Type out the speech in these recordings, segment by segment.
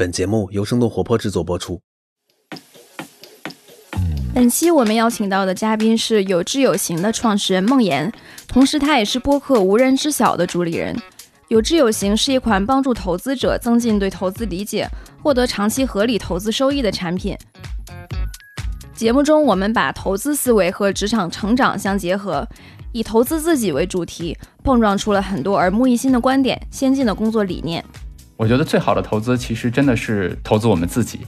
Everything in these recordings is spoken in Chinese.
本节目由生动活泼制作播出。本期我们邀请到的嘉宾是有知有行的创始人孟岩，同时他也是播客无人知晓的主理人。有知有行是一款帮助投资者增进对投资理解、获得长期合理投资收益的产品。节目中，我们把投资思维和职场成长相结合，以投资自己为主题，碰撞出了很多耳目一新的观点、先进的工作理念。我觉得最好的投资其实真的是投资我们自己。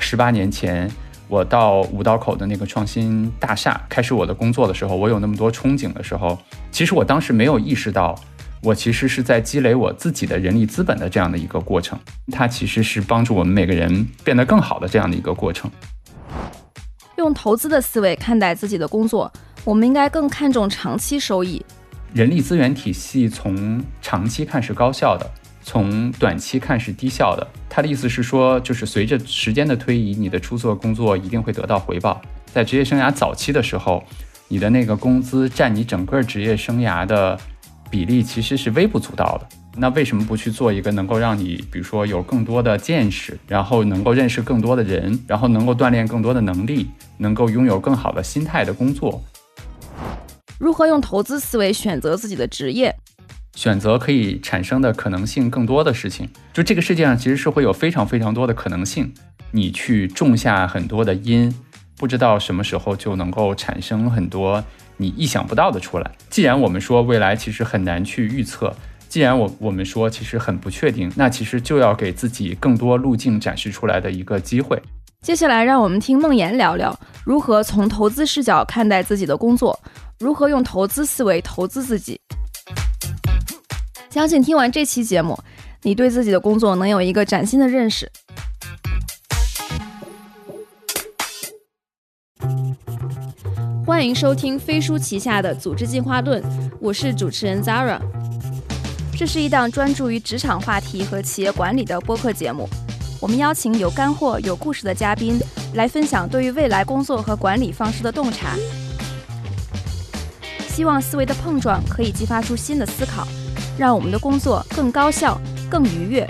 十八年前，我到五道口的那个创新大厦开始我的工作的时候，我有那么多憧憬的时候，其实我当时没有意识到，我其实是在积累我自己的人力资本的这样的一个过程。它其实是帮助我们每个人变得更好的这样的一个过程。用投资的思维看待自己的工作，我们应该更看重长期收益。人力资源体系从长期看是高效的。从短期看是低效的，他的意思是说，就是随着时间的推移，你的出色工作一定会得到回报。在职业生涯早期的时候，你的那个工资占你整个职业生涯的比例其实是微不足道的。那为什么不去做一个能够让你，比如说有更多的见识，然后能够认识更多的人，然后能够锻炼更多的能力，能够拥有更好的心态的工作？如何用投资思维选择自己的职业？选择可以产生的可能性更多的事情，就这个世界上其实是会有非常非常多的可能性。你去种下很多的因，不知道什么时候就能够产生很多你意想不到的出来。既然我们说未来其实很难去预测，既然我我们说其实很不确定，那其实就要给自己更多路径展示出来的一个机会。接下来让我们听梦妍聊聊如何从投资视角看待自己的工作，如何用投资思维投资自己。相信听完这期节目，你对自己的工作能有一个崭新的认识。欢迎收听飞书旗下的《组织进化论》，我是主持人 Zara。这是一档专注于职场话题和企业管理的播客节目。我们邀请有干货、有故事的嘉宾来分享对于未来工作和管理方式的洞察，希望思维的碰撞可以激发出新的思考。让我们的工作更高效、更愉悦。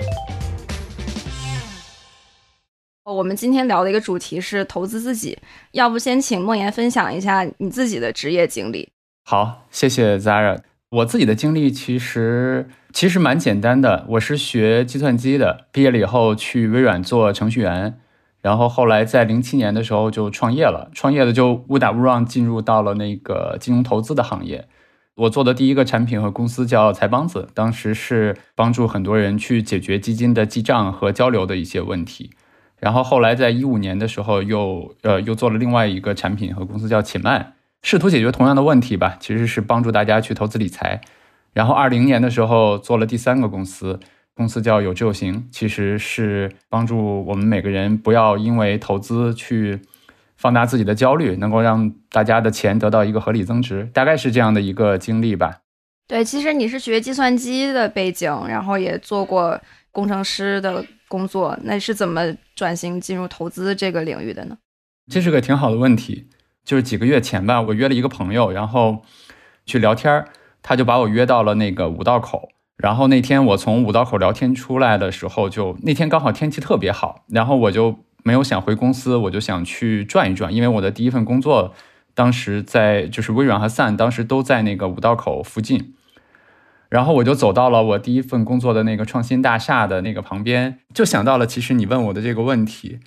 我们今天聊的一个主题是投资自己，要不先请梦妍分享一下你自己的职业经历？好，谢谢 Zara。我自己的经历其实其实蛮简单的，我是学计算机的，毕业了以后去微软做程序员，然后后来在零七年的时候就创业了，创业的就误打误撞进入到了那个金融投资的行业。我做的第一个产品和公司叫财帮子，当时是帮助很多人去解决基金的记账和交流的一些问题。然后后来在一五年的时候，又呃又做了另外一个产品和公司叫且慢，试图解决同样的问题吧，其实是帮助大家去投资理财。然后二零年的时候做了第三个公司，公司叫有知有行，其实是帮助我们每个人不要因为投资去。放大自己的焦虑，能够让大家的钱得到一个合理增值，大概是这样的一个经历吧。对，其实你是学计算机的背景，然后也做过工程师的工作，那是怎么转型进入投资这个领域的呢？这是个挺好的问题。就是几个月前吧，我约了一个朋友，然后去聊天儿，他就把我约到了那个五道口。然后那天我从五道口聊天出来的时候，就那天刚好天气特别好，然后我就。没有想回公司，我就想去转一转，因为我的第一份工作当时在就是微软和 Sun，当时都在那个五道口附近。然后我就走到了我第一份工作的那个创新大厦的那个旁边，就想到了其实你问我的这个问题。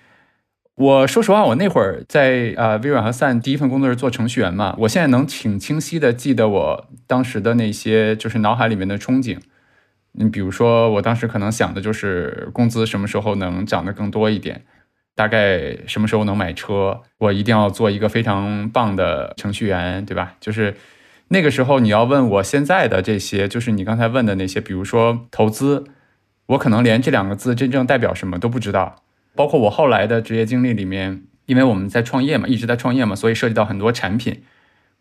我说实话，我那会儿在啊微软和 Sun 第一份工作是做程序员嘛，我现在能挺清晰的记得我当时的那些就是脑海里面的憧憬。你比如说，我当时可能想的就是工资什么时候能涨得更多一点。大概什么时候能买车？我一定要做一个非常棒的程序员，对吧？就是那个时候你要问我现在的这些，就是你刚才问的那些，比如说投资，我可能连这两个字真正代表什么都不知道。包括我后来的职业经历里面，因为我们在创业嘛，一直在创业嘛，所以涉及到很多产品。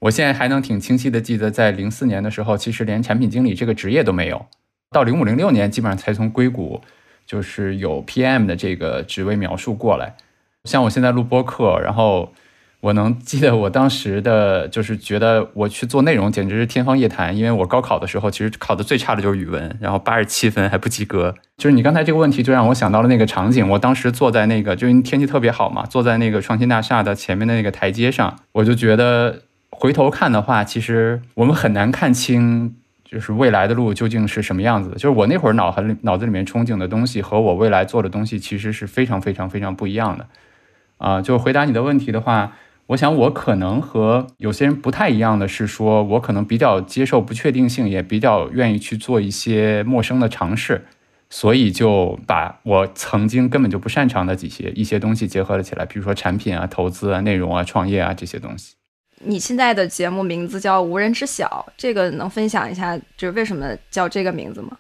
我现在还能挺清晰的记得，在零四年的时候，其实连产品经理这个职业都没有。到零五零六年，基本上才从硅谷。就是有 PM 的这个职位描述过来，像我现在录播课，然后我能记得我当时的就是觉得我去做内容简直是天方夜谭，因为我高考的时候其实考的最差的就是语文，然后八十七分还不及格。就是你刚才这个问题，就让我想到了那个场景。我当时坐在那个，就因为天气特别好嘛，坐在那个创新大厦的前面的那个台阶上，我就觉得回头看的话，其实我们很难看清，就是未来的路究竟是什么样子的。就是我那会儿脑海里脑子里面憧憬的东西和我未来做的东西，其实是非常非常非常不一样的。啊，就回答你的问题的话。我想，我可能和有些人不太一样的是，说我可能比较接受不确定性，也比较愿意去做一些陌生的尝试，所以就把我曾经根本就不擅长的几些一些东西结合了起来，比如说产品啊、投资啊、内容啊、创业啊这些东西。你现在的节目名字叫《无人知晓》，这个能分享一下，就是为什么叫这个名字吗？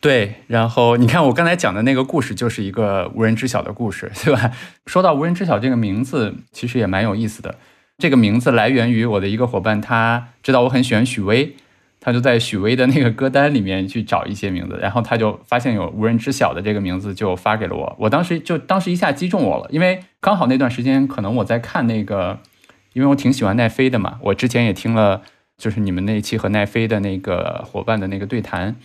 对，然后你看我刚才讲的那个故事，就是一个无人知晓的故事，对吧？说到无人知晓这个名字，其实也蛮有意思的。这个名字来源于我的一个伙伴，他知道我很喜欢许巍，他就在许巍的那个歌单里面去找一些名字，然后他就发现有无人知晓的这个名字，就发给了我。我当时就当时一下击中我了，因为刚好那段时间可能我在看那个，因为我挺喜欢奈飞的嘛，我之前也听了就是你们那一期和奈飞的那个伙伴的那个对谈。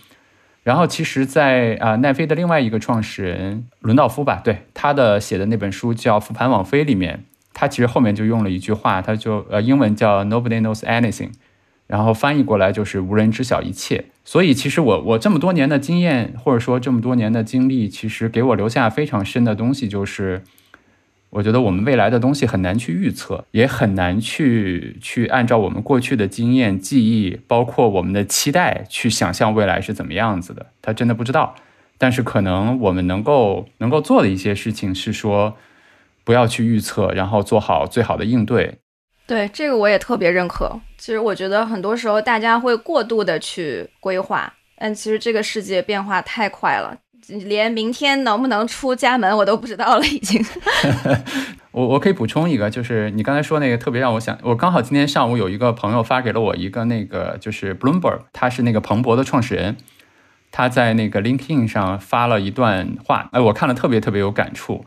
然后，其实，在啊奈飞的另外一个创始人伦道夫吧，对他的写的那本书叫《复盘网飞》里面，他其实后面就用了一句话，他就呃英文叫 Nobody knows anything，然后翻译过来就是无人知晓一切。所以，其实我我这么多年的经验，或者说这么多年的经历，其实给我留下非常深的东西，就是。我觉得我们未来的东西很难去预测，也很难去去按照我们过去的经验、记忆，包括我们的期待去想象未来是怎么样子的。他真的不知道，但是可能我们能够能够做的一些事情是说，不要去预测，然后做好最好的应对。对这个我也特别认可。其实我觉得很多时候大家会过度的去规划，但其实这个世界变化太快了。连明天能不能出家门我都不知道了，已经。我我可以补充一个，就是你刚才说那个特别让我想，我刚好今天上午有一个朋友发给了我一个那个，就是 Bloomberg，他是那个彭博的创始人，他在那个 LinkedIn 上发了一段话，哎，我看了特别特别有感触。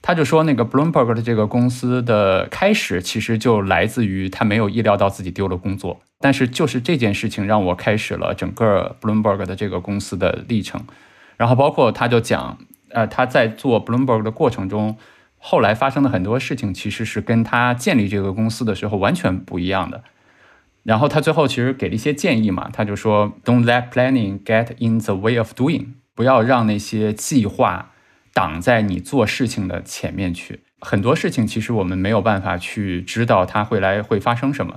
他就说那个 Bloomberg 的这个公司的开始其实就来自于他没有意料到自己丢了工作，但是就是这件事情让我开始了整个 Bloomberg 的这个公司的历程。然后包括他就讲，呃，他在做 Bloomberg 的过程中，后来发生的很多事情其实是跟他建立这个公司的时候完全不一样的。然后他最后其实给了一些建议嘛，他就说，Don't let planning get in the way of doing，不要让那些计划挡在你做事情的前面去。很多事情其实我们没有办法去知道它会来会发生什么，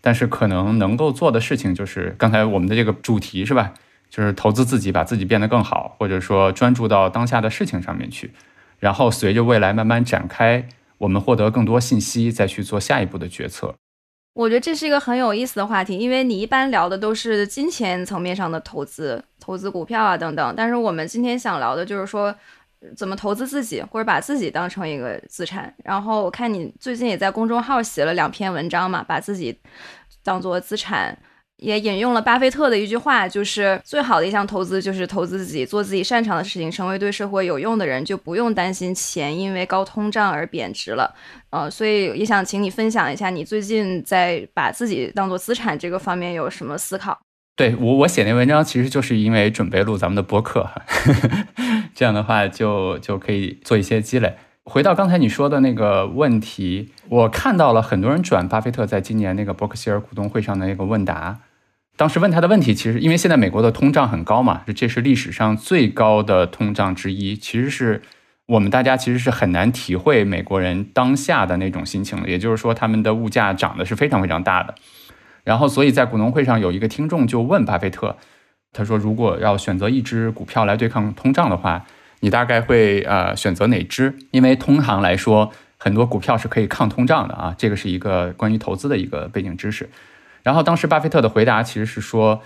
但是可能能够做的事情就是刚才我们的这个主题是吧？就是投资自己，把自己变得更好，或者说专注到当下的事情上面去，然后随着未来慢慢展开，我们获得更多信息，再去做下一步的决策。我觉得这是一个很有意思的话题，因为你一般聊的都是金钱层面上的投资，投资股票啊等等，但是我们今天想聊的就是说怎么投资自己，或者把自己当成一个资产。然后我看你最近也在公众号写了两篇文章嘛，把自己当做资产。也引用了巴菲特的一句话，就是最好的一项投资就是投资自己，做自己擅长的事情，成为对社会有用的人，就不用担心钱因为高通胀而贬值了。呃，所以也想请你分享一下，你最近在把自己当做资产这个方面有什么思考？对我，我写那文章其实就是因为准备录咱们的播客，这样的话就就可以做一些积累。回到刚才你说的那个问题，我看到了很多人转巴菲特在今年那个伯克希尔股东会上的那个问答。当时问他的问题，其实因为现在美国的通胀很高嘛，这是历史上最高的通胀之一。其实是我们大家其实是很难体会美国人当下的那种心情的，也就是说他们的物价涨得是非常非常大的。然后，所以在股东会上有一个听众就问巴菲特，他说：“如果要选择一只股票来对抗通胀的话，你大概会呃选择哪只？因为通常来说，很多股票是可以抗通胀的啊。这个是一个关于投资的一个背景知识。”然后当时巴菲特的回答其实是说，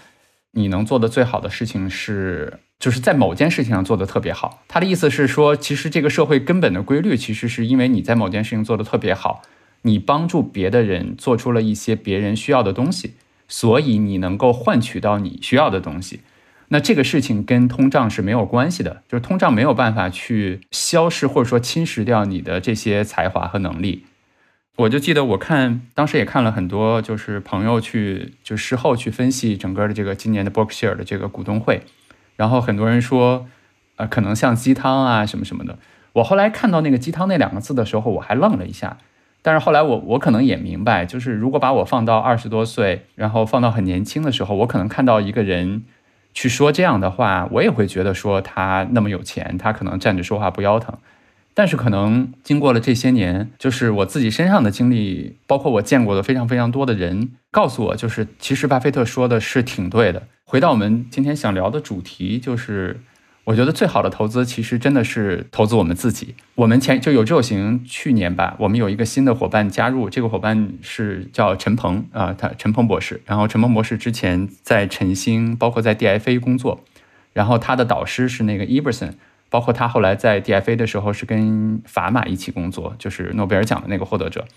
你能做的最好的事情是，就是在某件事情上做的特别好。他的意思是说，其实这个社会根本的规律，其实是因为你在某件事情做的特别好，你帮助别的人做出了一些别人需要的东西，所以你能够换取到你需要的东西。那这个事情跟通胀是没有关系的，就是通胀没有办法去消失或者说侵蚀掉你的这些才华和能力。我就记得我看当时也看了很多，就是朋友去就事后去分析整个的这个今年的 Berkshire 的这个股东会，然后很多人说，呃，可能像鸡汤啊什么什么的。我后来看到那个鸡汤那两个字的时候，我还愣了一下。但是后来我我可能也明白，就是如果把我放到二十多岁，然后放到很年轻的时候，我可能看到一个人去说这样的话，我也会觉得说他那么有钱，他可能站着说话不腰疼。但是可能经过了这些年，就是我自己身上的经历，包括我见过的非常非常多的人，告诉我，就是其实巴菲特说的是挺对的。回到我们今天想聊的主题，就是。我觉得最好的投资其实真的是投资我们自己。我们前就有志有行，去年吧，我们有一个新的伙伴加入，这个伙伴是叫陈鹏啊，他陈鹏博士。然后陈鹏博士之前在晨星，包括在 DFA 工作，然后他的导师是那个 Eberson 包括他后来在 DFA 的时候是跟法马一起工作，就是诺贝尔奖的那个获得者。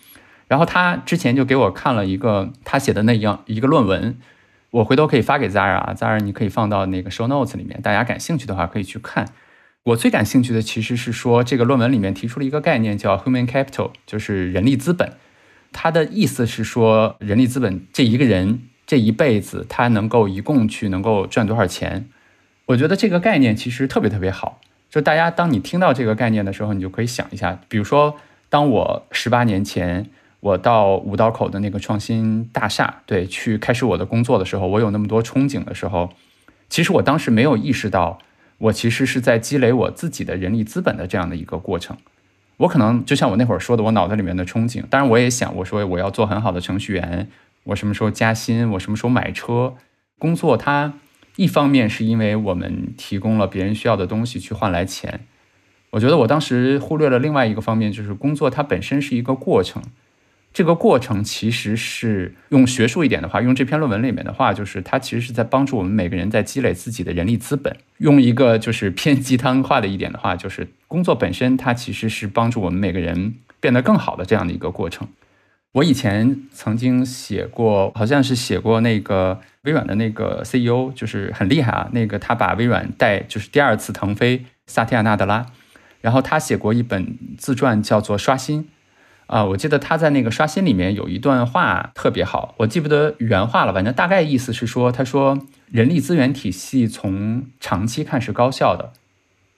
然后他之前就给我看了一个他写的那样一个论文。我回头可以发给 Zara 啊，Zara 你可以放到那个 show notes 里面，大家感兴趣的话可以去看。我最感兴趣的其实是说这个论文里面提出了一个概念叫 human capital，就是人力资本。它的意思是说人力资本这一个人这一辈子他能够一共去能够赚多少钱。我觉得这个概念其实特别特别好。就大家当你听到这个概念的时候，你就可以想一下，比如说当我十八年前。我到五道口的那个创新大厦，对，去开始我的工作的时候，我有那么多憧憬的时候，其实我当时没有意识到，我其实是在积累我自己的人力资本的这样的一个过程。我可能就像我那会儿说的，我脑袋里面的憧憬，当然我也想，我说我要做很好的程序员，我什么时候加薪，我什么时候买车。工作它一方面是因为我们提供了别人需要的东西去换来钱，我觉得我当时忽略了另外一个方面，就是工作它本身是一个过程。这个过程其实是用学术一点的话，用这篇论文里面的话，就是它其实是在帮助我们每个人在积累自己的人力资本。用一个就是偏鸡汤化的一点的话，就是工作本身它其实是帮助我们每个人变得更好的这样的一个过程。我以前曾经写过，好像是写过那个微软的那个 CEO，就是很厉害啊，那个他把微软带就是第二次腾飞，萨提亚纳德拉，然后他写过一本自传，叫做《刷新》。啊，我记得他在那个刷新里面有一段话特别好，我记不得原话了，反正大概意思是说，他说人力资源体系从长期看是高效的，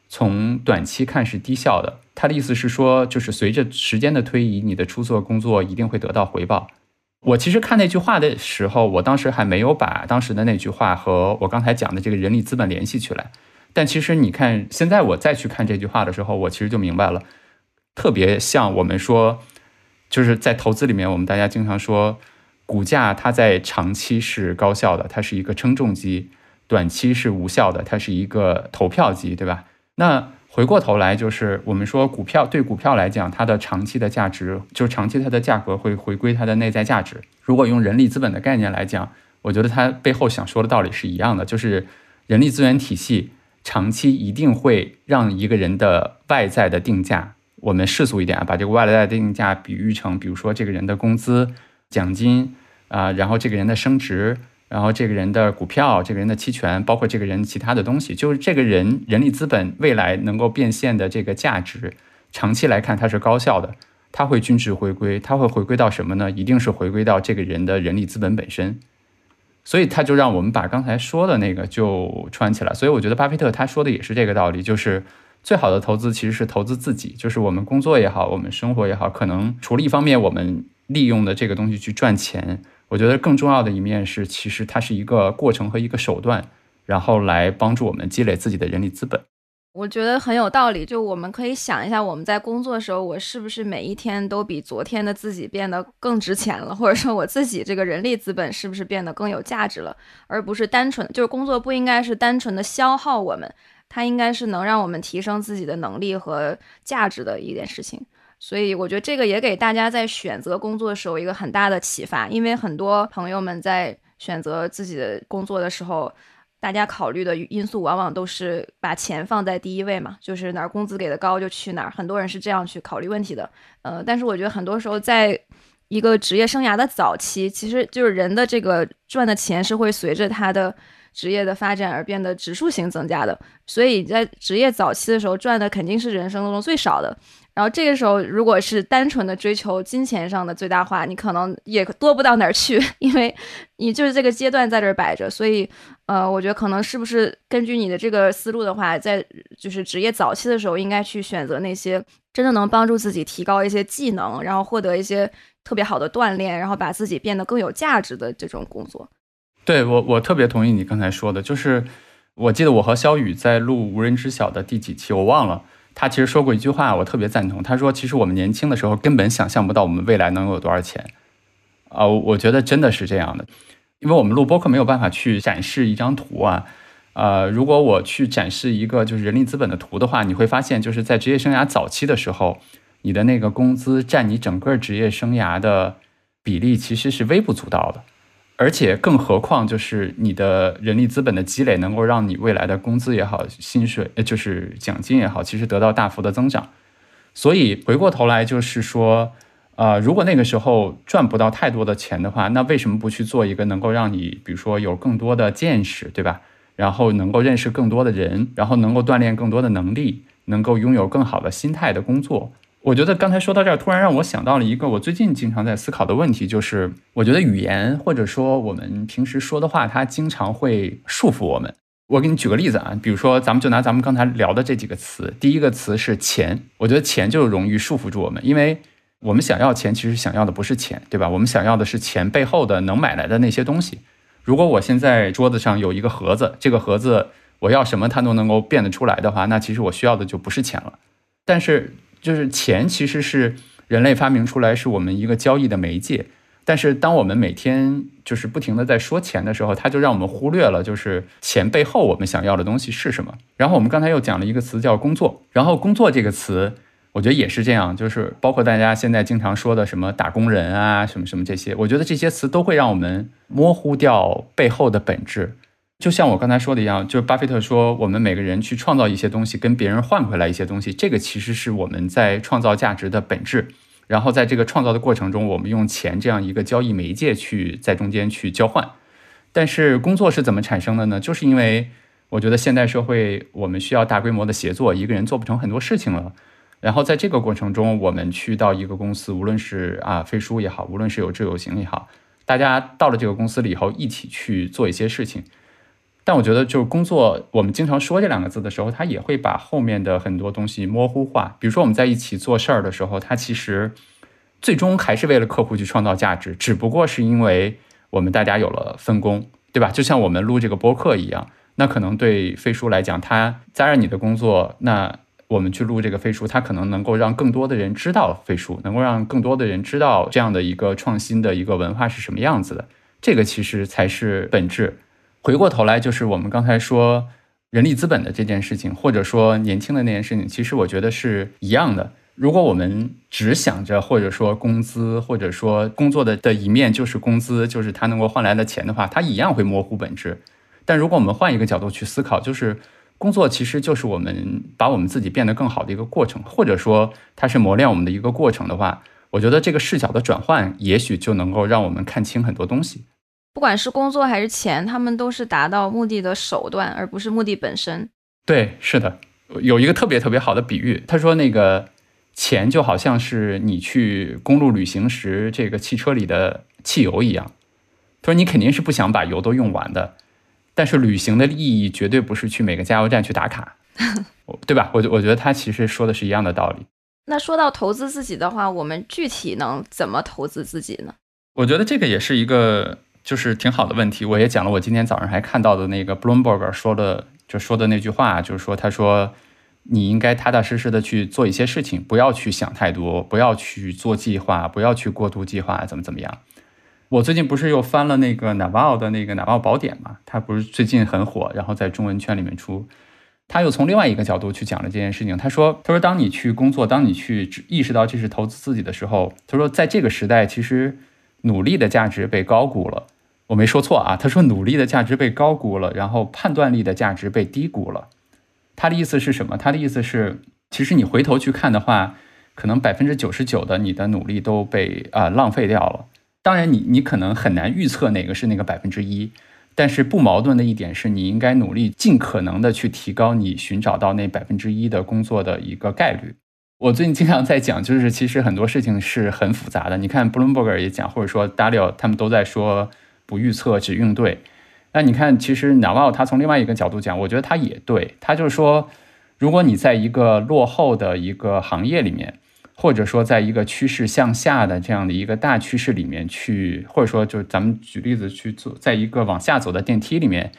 从短期看是低效的。他的意思是说，就是随着时间的推移，你的出色工作一定会得到回报。我其实看那句话的时候，我当时还没有把当时的那句话和我刚才讲的这个人力资本联系起来。但其实你看，现在我再去看这句话的时候，我其实就明白了，特别像我们说。就是在投资里面，我们大家经常说，股价它在长期是高效的，它是一个称重机；短期是无效的，它是一个投票机，对吧？那回过头来，就是我们说股票对股票来讲，它的长期的价值，就是长期它的价格会回归它的内在价值。如果用人力资本的概念来讲，我觉得它背后想说的道理是一样的，就是人力资源体系长期一定会让一个人的外在的定价。我们世俗一点啊，把这个外来的定价比喻成，比如说这个人的工资、奖金啊，然后这个人的升值，然后这个人的股票、这个人的期权，包括这个人其他的东西，就是这个人人力资本未来能够变现的这个价值，长期来看它是高效的，它会均值回归，它会回归到什么呢？一定是回归到这个人的人力资本本身，所以他就让我们把刚才说的那个就串起来。所以我觉得巴菲特他说的也是这个道理，就是。最好的投资其实是投资自己，就是我们工作也好，我们生活也好，可能除了一方面我们利用的这个东西去赚钱，我觉得更重要的一面是，其实它是一个过程和一个手段，然后来帮助我们积累自己的人力资本。我觉得很有道理，就我们可以想一下，我们在工作的时候，我是不是每一天都比昨天的自己变得更值钱了，或者说我自己这个人力资本是不是变得更有价值了，而不是单纯就是工作不应该是单纯的消耗我们。它应该是能让我们提升自己的能力和价值的一件事情，所以我觉得这个也给大家在选择工作的时候一个很大的启发。因为很多朋友们在选择自己的工作的时候，大家考虑的因素往往都是把钱放在第一位嘛，就是哪儿工资给的高就去哪儿。很多人是这样去考虑问题的。呃，但是我觉得很多时候在一个职业生涯的早期，其实就是人的这个赚的钱是会随着他的。职业的发展而变得指数型增加的。所以在职业早期的时候赚的肯定是人生当中最少的。然后这个时候，如果是单纯的追求金钱上的最大化，你可能也多不到哪儿去，因为你就是这个阶段在这儿摆着。所以，呃，我觉得可能是不是根据你的这个思路的话，在就是职业早期的时候，应该去选择那些真的能帮助自己提高一些技能，然后获得一些特别好的锻炼，然后把自己变得更有价值的这种工作。对我，我特别同意你刚才说的，就是我记得我和肖宇在录《无人知晓》的第几期，我忘了。他其实说过一句话，我特别赞同。他说：“其实我们年轻的时候根本想象不到我们未来能有多少钱。”啊，我觉得真的是这样的，因为我们录播客没有办法去展示一张图啊。呃，如果我去展示一个就是人力资本的图的话，你会发现就是在职业生涯早期的时候，你的那个工资占你整个职业生涯的比例其实是微不足道的。而且，更何况就是你的人力资本的积累，能够让你未来的工资也好，薪水就是奖金也好，其实得到大幅的增长。所以回过头来就是说，呃，如果那个时候赚不到太多的钱的话，那为什么不去做一个能够让你，比如说有更多的见识，对吧？然后能够认识更多的人，然后能够锻炼更多的能力，能够拥有更好的心态的工作。我觉得刚才说到这儿，突然让我想到了一个我最近经常在思考的问题，就是我觉得语言或者说我们平时说的话，它经常会束缚我们。我给你举个例子啊，比如说咱们就拿咱们刚才聊的这几个词，第一个词是钱，我觉得钱就容易束缚住我们，因为我们想要钱，其实想要的不是钱，对吧？我们想要的是钱背后的能买来的那些东西。如果我现在桌子上有一个盒子，这个盒子我要什么它都能够变得出来的话，那其实我需要的就不是钱了。但是就是钱其实是人类发明出来，是我们一个交易的媒介。但是当我们每天就是不停的在说钱的时候，它就让我们忽略了，就是钱背后我们想要的东西是什么。然后我们刚才又讲了一个词叫工作，然后工作这个词，我觉得也是这样，就是包括大家现在经常说的什么打工人啊，什么什么这些，我觉得这些词都会让我们模糊掉背后的本质。就像我刚才说的一样，就是巴菲特说，我们每个人去创造一些东西，跟别人换回来一些东西，这个其实是我们在创造价值的本质。然后在这个创造的过程中，我们用钱这样一个交易媒介去在中间去交换。但是工作是怎么产生的呢？就是因为我觉得现代社会我们需要大规模的协作，一个人做不成很多事情了。然后在这个过程中，我们去到一个公司，无论是啊飞书也好，无论是有志有行也好，大家到了这个公司里以后，一起去做一些事情。但我觉得，就是工作，我们经常说这两个字的时候，它也会把后面的很多东西模糊化。比如说，我们在一起做事儿的时候，它其实最终还是为了客户去创造价值，只不过是因为我们大家有了分工，对吧？就像我们录这个播客一样，那可能对飞书来讲，它加上你的工作，那我们去录这个飞书，它可能能够让更多的人知道飞书，能够让更多的人知道这样的一个创新的一个文化是什么样子的。这个其实才是本质。回过头来，就是我们刚才说人力资本的这件事情，或者说年轻的那件事情，其实我觉得是一样的。如果我们只想着或者说工资，或者说工作的的一面就是工资，就是它能够换来的钱的话，它一样会模糊本质。但如果我们换一个角度去思考，就是工作其实就是我们把我们自己变得更好的一个过程，或者说它是磨练我们的一个过程的话，我觉得这个视角的转换，也许就能够让我们看清很多东西。不管是工作还是钱，他们都是达到目的的手段，而不是目的本身。对，是的，有一个特别特别好的比喻，他说那个钱就好像是你去公路旅行时这个汽车里的汽油一样。他说你肯定是不想把油都用完的，但是旅行的意义绝对不是去每个加油站去打卡，对吧？我我觉得他其实说的是一样的道理。那说到投资自己的话，我们具体能怎么投资自己呢？我觉得这个也是一个。就是挺好的问题，我也讲了。我今天早上还看到的那个 Bloomberg 说的，就说的那句话，就是说，他说你应该踏踏实实的去做一些事情，不要去想太多，不要去做计划，不要去过度计划，怎么怎么样。我最近不是又翻了那个 Naval 的那个 Naval 宝典嘛？他不是最近很火，然后在中文圈里面出，他又从另外一个角度去讲了这件事情。他说，他说当你去工作，当你去意识到这是投资自己的时候，他说在这个时代，其实努力的价值被高估了。我没说错啊，他说努力的价值被高估了，然后判断力的价值被低估了。他的意思是什么？他的意思是，其实你回头去看的话，可能百分之九十九的你的努力都被啊浪费掉了。当然，你你可能很难预测哪个是那个百分之一，但是不矛盾的一点是，你应该努力尽可能的去提高你寻找到那百分之一的工作的一个概率。我最近经常在讲，就是其实很多事情是很复杂的。你看布伦伯格也讲，或者说 Dalio 他们都在说不预测只应对。那你看，其实 Naval 他从另外一个角度讲，我觉得他也对。他就是说，如果你在一个落后的一个行业里面。或者说，在一个趋势向下的这样的一个大趋势里面去，或者说，就咱们举例子去做，在一个往下走的电梯里面，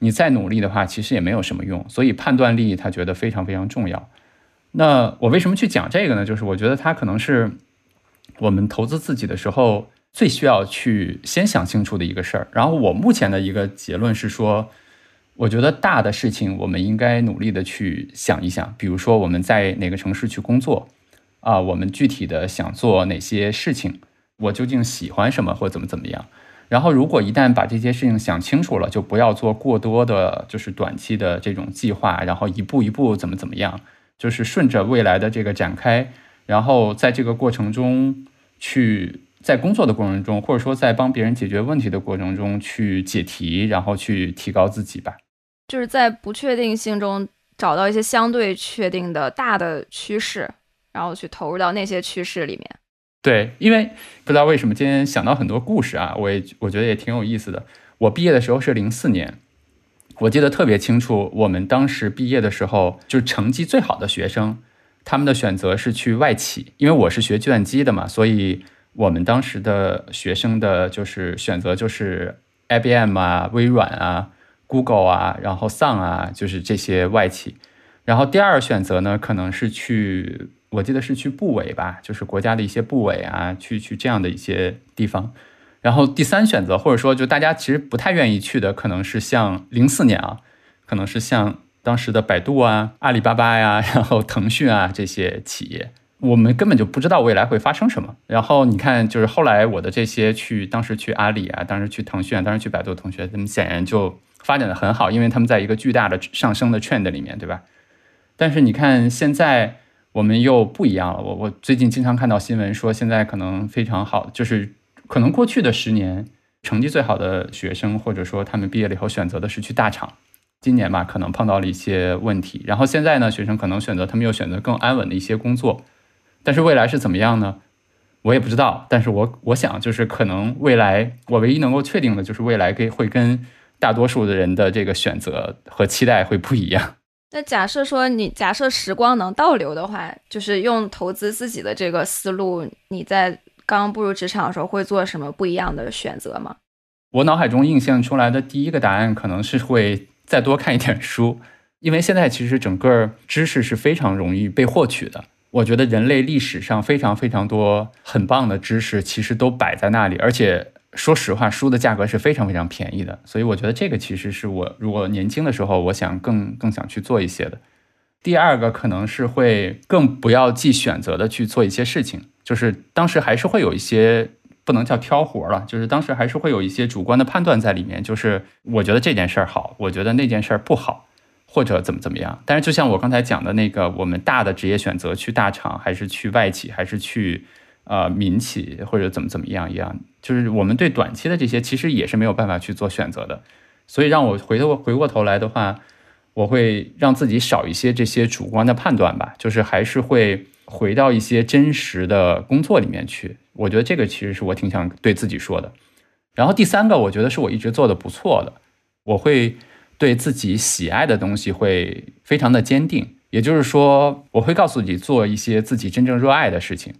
你再努力的话，其实也没有什么用。所以判断力他觉得非常非常重要。那我为什么去讲这个呢？就是我觉得它可能是我们投资自己的时候最需要去先想清楚的一个事儿。然后我目前的一个结论是说，我觉得大的事情我们应该努力的去想一想，比如说我们在哪个城市去工作。啊，我们具体的想做哪些事情？我究竟喜欢什么，或怎么怎么样？然后，如果一旦把这些事情想清楚了，就不要做过多的，就是短期的这种计划，然后一步一步怎么怎么样，就是顺着未来的这个展开，然后在这个过程中去，在工作的过程中，或者说在帮别人解决问题的过程中去解题，然后去提高自己吧。就是在不确定性中找到一些相对确定的大的趋势。然后去投入到那些趋势里面，对，因为不知道为什么今天想到很多故事啊，我也我觉得也挺有意思的。我毕业的时候是零四年，我记得特别清楚，我们当时毕业的时候，就是成绩最好的学生，他们的选择是去外企，因为我是学计算机的嘛，所以我们当时的学生的就是选择就是 IBM 啊、微软啊、Google 啊，然后 Sun 啊，就是这些外企。然后第二选择呢，可能是去。我记得是去部委吧，就是国家的一些部委啊，去去这样的一些地方。然后第三选择，或者说就大家其实不太愿意去的，可能是像零四年啊，可能是像当时的百度啊、阿里巴巴呀，然后腾讯啊这些企业，我们根本就不知道未来会发生什么。然后你看，就是后来我的这些去，当时去阿里啊，当时去腾讯，当时去百度同学，他们显然就发展的很好，因为他们在一个巨大的上升的 trend 里面，对吧？但是你看现在。我们又不一样了。我我最近经常看到新闻说，现在可能非常好，就是可能过去的十年成绩最好的学生，或者说他们毕业了以后选择的是去大厂。今年吧，可能碰到了一些问题。然后现在呢，学生可能选择他们又选择更安稳的一些工作。但是未来是怎么样呢？我也不知道。但是我我想，就是可能未来我唯一能够确定的就是未来跟会跟大多数的人的这个选择和期待会不一样。那假设说你假设时光能倒流的话，就是用投资自己的这个思路，你在刚步入职场的时候会做什么不一样的选择吗？我脑海中映现出来的第一个答案可能是会再多看一点书，因为现在其实整个知识是非常容易被获取的。我觉得人类历史上非常非常多很棒的知识，其实都摆在那里，而且。说实话，书的价格是非常非常便宜的，所以我觉得这个其实是我如果年轻的时候，我想更更想去做一些的。第二个可能是会更不要既选择的去做一些事情，就是当时还是会有一些不能叫挑活了，就是当时还是会有一些主观的判断在里面，就是我觉得这件事儿好，我觉得那件事不好，或者怎么怎么样。但是就像我刚才讲的那个，我们大的职业选择去大厂还是去外企还是去。呃，民企或者怎么怎么样一样，就是我们对短期的这些其实也是没有办法去做选择的。所以让我回头回过头来的话，我会让自己少一些这些主观的判断吧，就是还是会回到一些真实的工作里面去。我觉得这个其实是我挺想对自己说的。然后第三个，我觉得是我一直做的不错的，我会对自己喜爱的东西会非常的坚定，也就是说，我会告诉自己做一些自己真正热爱的事情。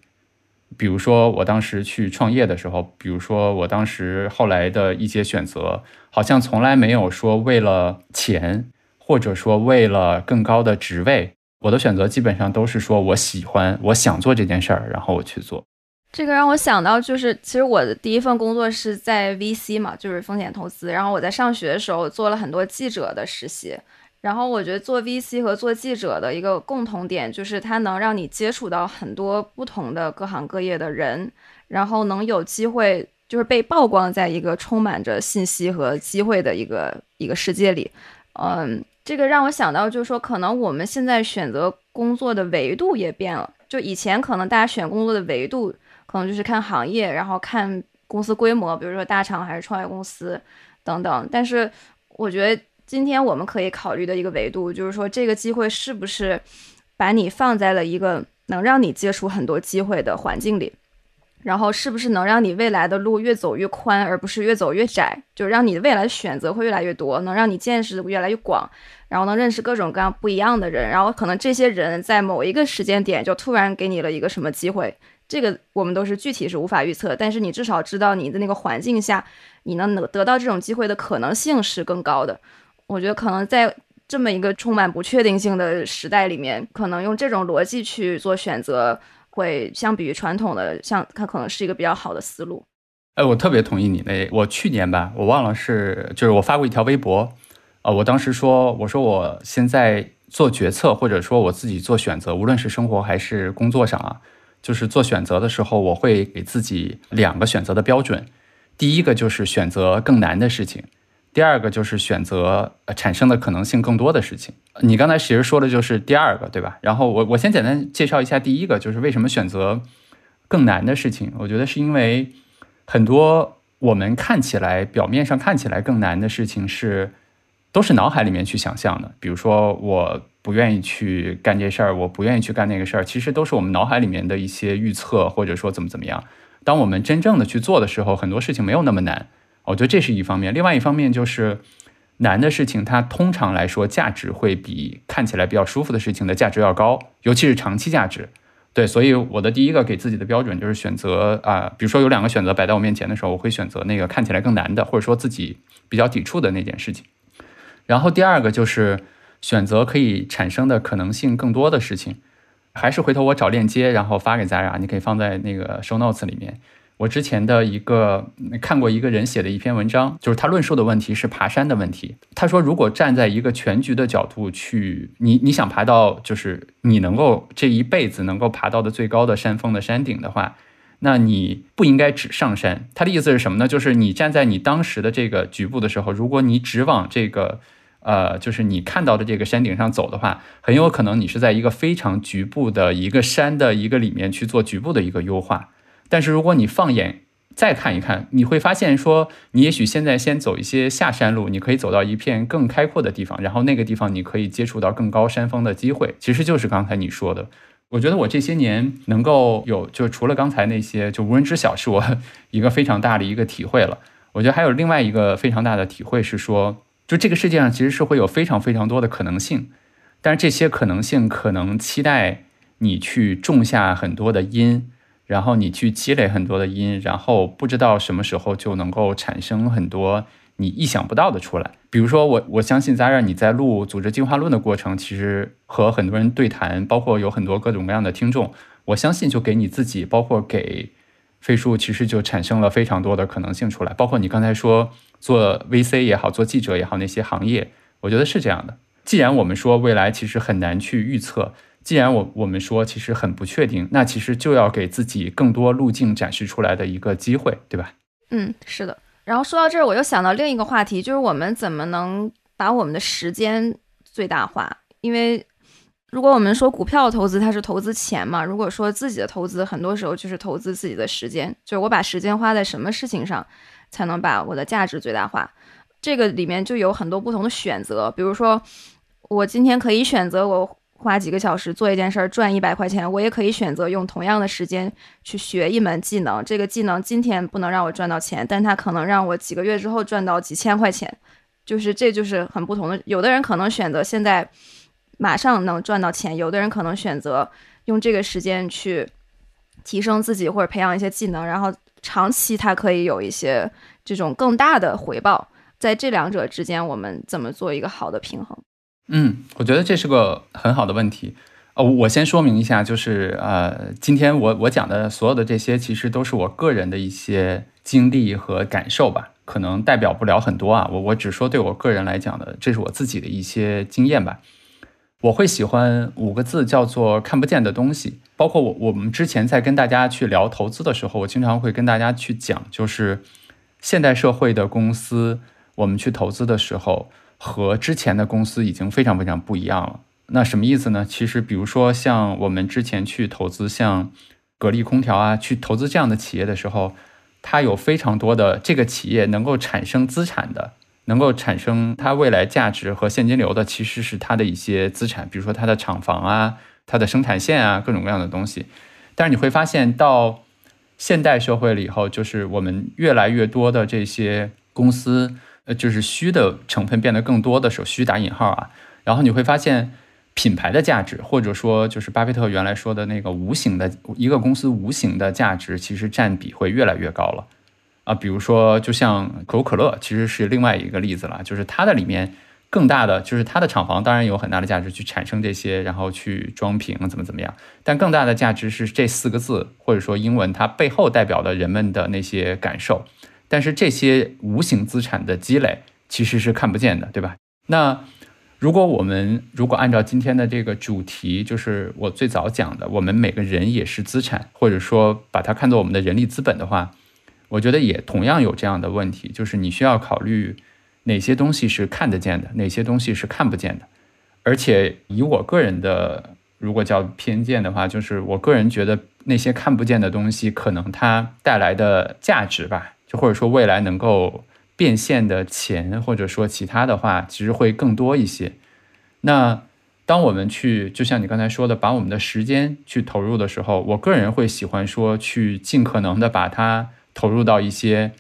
比如说我当时去创业的时候，比如说我当时后来的一些选择，好像从来没有说为了钱，或者说为了更高的职位，我的选择基本上都是说我喜欢，我想做这件事儿，然后我去做。这个让我想到，就是其实我的第一份工作是在 VC 嘛，就是风险投资，然后我在上学的时候做了很多记者的实习。然后我觉得做 VC 和做记者的一个共同点，就是它能让你接触到很多不同的各行各业的人，然后能有机会就是被曝光在一个充满着信息和机会的一个一个世界里。嗯，这个让我想到，就是说可能我们现在选择工作的维度也变了。就以前可能大家选工作的维度，可能就是看行业，然后看公司规模，比如说大厂还是创业公司。等等。但是我觉得今天我们可以考虑的一个维度，就是说这个机会是不是把你放在了一个能让你接触很多机会的环境里。然后是不是能让你未来的路越走越宽，而不是越走越窄？就让你未来选择会越来越多，能让你见识越来越广，然后能认识各种各样不一样的人。然后可能这些人在某一个时间点就突然给你了一个什么机会，这个我们都是具体是无法预测，但是你至少知道你的那个环境下，你能得到这种机会的可能性是更高的。我觉得可能在这么一个充满不确定性的时代里面，可能用这种逻辑去做选择。会相比于传统的，像它可能是一个比较好的思路。哎，我特别同意你那，我去年吧，我忘了是，就是我发过一条微博，啊，我当时说，我说我现在做决策，或者说我自己做选择，无论是生活还是工作上啊，就是做选择的时候，我会给自己两个选择的标准，第一个就是选择更难的事情。第二个就是选择产生的可能性更多的事情。你刚才其实说的就是第二个，对吧？然后我我先简单介绍一下第一个，就是为什么选择更难的事情。我觉得是因为很多我们看起来表面上看起来更难的事情是都是脑海里面去想象的。比如说我不愿意去干这事儿，我不愿意去干那个事儿，其实都是我们脑海里面的一些预测，或者说怎么怎么样。当我们真正的去做的时候，很多事情没有那么难。我觉得这是一方面，另外一方面就是难的事情，它通常来说价值会比看起来比较舒服的事情的价值要高，尤其是长期价值。对，所以我的第一个给自己的标准就是选择啊，比如说有两个选择摆在我面前的时候，我会选择那个看起来更难的，或者说自己比较抵触的那件事情。然后第二个就是选择可以产生的可能性更多的事情，还是回头我找链接，然后发给咱俩，你可以放在那个 show notes 里面。我之前的一个看过一个人写的一篇文章，就是他论述的问题是爬山的问题。他说，如果站在一个全局的角度去，你你想爬到就是你能够这一辈子能够爬到的最高的山峰的山顶的话，那你不应该只上山。他的意思是什么呢？就是你站在你当时的这个局部的时候，如果你只往这个呃，就是你看到的这个山顶上走的话，很有可能你是在一个非常局部的一个山的一个里面去做局部的一个优化。但是如果你放眼再看一看，你会发现说，你也许现在先走一些下山路，你可以走到一片更开阔的地方，然后那个地方你可以接触到更高山峰的机会。其实就是刚才你说的，我觉得我这些年能够有，就除了刚才那些就无人知晓，是我一个非常大的一个体会了。我觉得还有另外一个非常大的体会是说，就这个世界上其实是会有非常非常多的可能性，但是这些可能性可能期待你去种下很多的因。然后你去积累很多的音，然后不知道什么时候就能够产生很多你意想不到的出来。比如说我我相信 Zara 你在录组织进化论的过程，其实和很多人对谈，包括有很多各种各样的听众，我相信就给你自己，包括给飞书，其实就产生了非常多的可能性出来。包括你刚才说做 VC 也好，做记者也好，那些行业，我觉得是这样的。既然我们说未来其实很难去预测。既然我我们说其实很不确定，那其实就要给自己更多路径展示出来的一个机会，对吧？嗯，是的。然后说到这儿，我又想到另一个话题，就是我们怎么能把我们的时间最大化？因为如果我们说股票投资它是投资钱嘛，如果说自己的投资，很多时候就是投资自己的时间，就是我把时间花在什么事情上，才能把我的价值最大化？这个里面就有很多不同的选择，比如说我今天可以选择我。花几个小时做一件事儿赚一百块钱，我也可以选择用同样的时间去学一门技能。这个技能今天不能让我赚到钱，但它可能让我几个月之后赚到几千块钱。就是这就是很不同的。有的人可能选择现在马上能赚到钱，有的人可能选择用这个时间去提升自己或者培养一些技能，然后长期它可以有一些这种更大的回报。在这两者之间，我们怎么做一个好的平衡？嗯，我觉得这是个很好的问题。哦，我先说明一下，就是呃，今天我我讲的所有的这些，其实都是我个人的一些经历和感受吧，可能代表不了很多啊。我我只说对我个人来讲的，这是我自己的一些经验吧。我会喜欢五个字，叫做看不见的东西。包括我我们之前在跟大家去聊投资的时候，我经常会跟大家去讲，就是现代社会的公司，我们去投资的时候。和之前的公司已经非常非常不一样了。那什么意思呢？其实，比如说像我们之前去投资像格力空调啊，去投资这样的企业的时候，它有非常多的这个企业能够产生资产的，能够产生它未来价值和现金流的，其实是它的一些资产，比如说它的厂房啊、它的生产线啊，各种各样的东西。但是你会发现，到现代社会了以后，就是我们越来越多的这些公司，呃，就是虚的成分变得更多的时候，虚打引号啊，然后你会发现。品牌的价值，或者说就是巴菲特原来说的那个无形的一个公司无形的价值，其实占比会越来越高了啊。比如说，就像可口可乐，其实是另外一个例子了，就是它的里面更大的，就是它的厂房当然有很大的价值去产生这些，然后去装瓶怎么怎么样。但更大的价值是这四个字，或者说英文它背后代表的人们的那些感受。但是这些无形资产的积累其实是看不见的，对吧？那。如果我们如果按照今天的这个主题，就是我最早讲的，我们每个人也是资产，或者说把它看作我们的人力资本的话，我觉得也同样有这样的问题，就是你需要考虑哪些东西是看得见的，哪些东西是看不见的。而且以我个人的如果叫偏见的话，就是我个人觉得那些看不见的东西，可能它带来的价值吧，或者说未来能够。变现的钱，或者说其他的话，其实会更多一些。那当我们去，就像你刚才说的，把我们的时间去投入的时候，我个人会喜欢说，去尽可能的把它投入到一些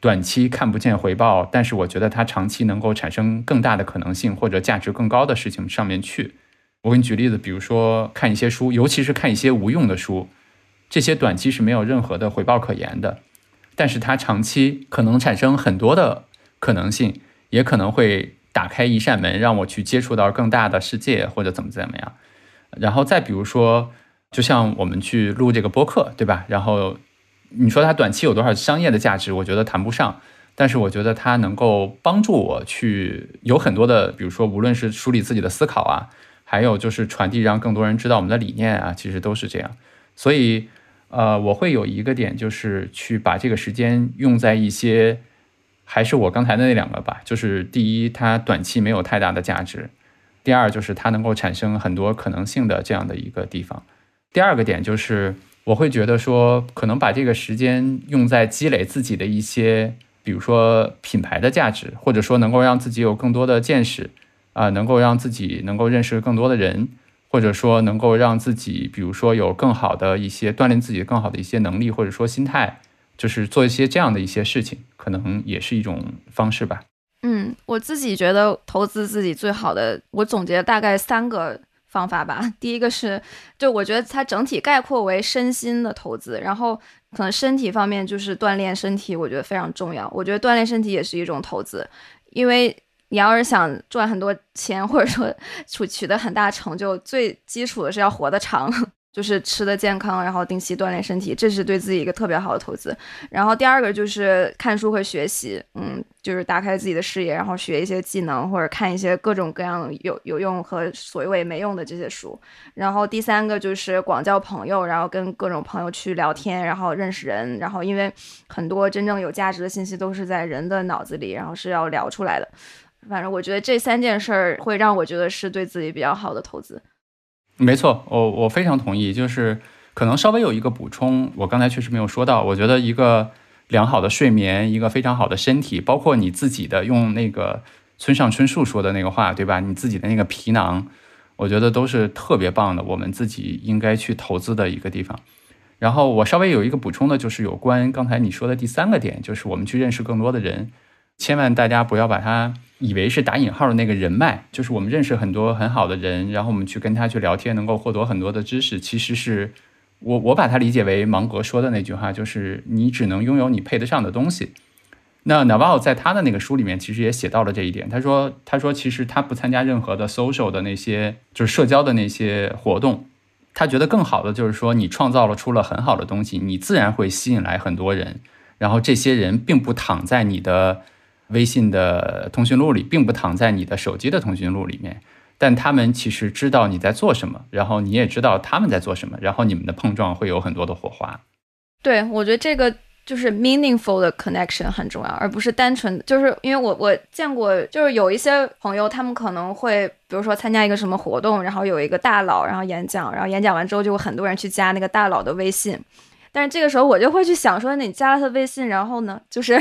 短期看不见回报，但是我觉得它长期能够产生更大的可能性或者价值更高的事情上面去。我给你举例子，比如说看一些书，尤其是看一些无用的书，这些短期是没有任何的回报可言的。但是它长期可能产生很多的可能性，也可能会打开一扇门，让我去接触到更大的世界，或者怎么怎么样。然后再比如说，就像我们去录这个播客，对吧？然后你说它短期有多少商业的价值？我觉得谈不上。但是我觉得它能够帮助我去有很多的，比如说无论是梳理自己的思考啊，还有就是传递让更多人知道我们的理念啊，其实都是这样。所以。呃，我会有一个点，就是去把这个时间用在一些，还是我刚才的那两个吧。就是第一，它短期没有太大的价值；第二，就是它能够产生很多可能性的这样的一个地方。第二个点就是，我会觉得说，可能把这个时间用在积累自己的一些，比如说品牌的价值，或者说能够让自己有更多的见识，啊，能够让自己能够认识更多的人。或者说能够让自己，比如说有更好的一些锻炼自己更好的一些能力，或者说心态，就是做一些这样的一些事情，可能也是一种方式吧。嗯，我自己觉得投资自己最好的，我总结大概三个方法吧。第一个是，就我觉得它整体概括为身心的投资，然后可能身体方面就是锻炼身体，我觉得非常重要。我觉得锻炼身体也是一种投资，因为。你要是想赚很多钱，或者说取取得很大成就，最基础的是要活得长，就是吃的健康，然后定期锻炼身体，这是对自己一个特别好的投资。然后第二个就是看书和学习，嗯，就是打开自己的视野，然后学一些技能，或者看一些各种各样有有用和所谓没用的这些书。然后第三个就是广交朋友，然后跟各种朋友去聊天，然后认识人。然后因为很多真正有价值的信息都是在人的脑子里，然后是要聊出来的。反正我觉得这三件事儿会让我觉得是对自己比较好的投资。没错，我我非常同意。就是可能稍微有一个补充，我刚才确实没有说到。我觉得一个良好的睡眠，一个非常好的身体，包括你自己的用那个村上春树说的那个话，对吧？你自己的那个皮囊，我觉得都是特别棒的。我们自己应该去投资的一个地方。然后我稍微有一个补充的，就是有关刚才你说的第三个点，就是我们去认识更多的人。千万大家不要把它以为是打引号的那个人脉，就是我们认识很多很好的人，然后我们去跟他去聊天，能够获得很多的知识。其实是我我把它理解为芒格说的那句话，就是你只能拥有你配得上的东西。那 Naval 在他的那个书里面其实也写到了这一点。他说他说其实他不参加任何的 social 的那些就是社交的那些活动，他觉得更好的就是说你创造了出了很好的东西，你自然会吸引来很多人，然后这些人并不躺在你的。微信的通讯录里并不躺在你的手机的通讯录里面，但他们其实知道你在做什么，然后你也知道他们在做什么，然后你们的碰撞会有很多的火花。对，我觉得这个就是 meaningful 的 connection 很重要，而不是单纯就是因为我我见过，就是有一些朋友，他们可能会比如说参加一个什么活动，然后有一个大佬然后演讲，然后演讲完之后就有很多人去加那个大佬的微信。但是这个时候我就会去想说，你加了他微信，然后呢，就是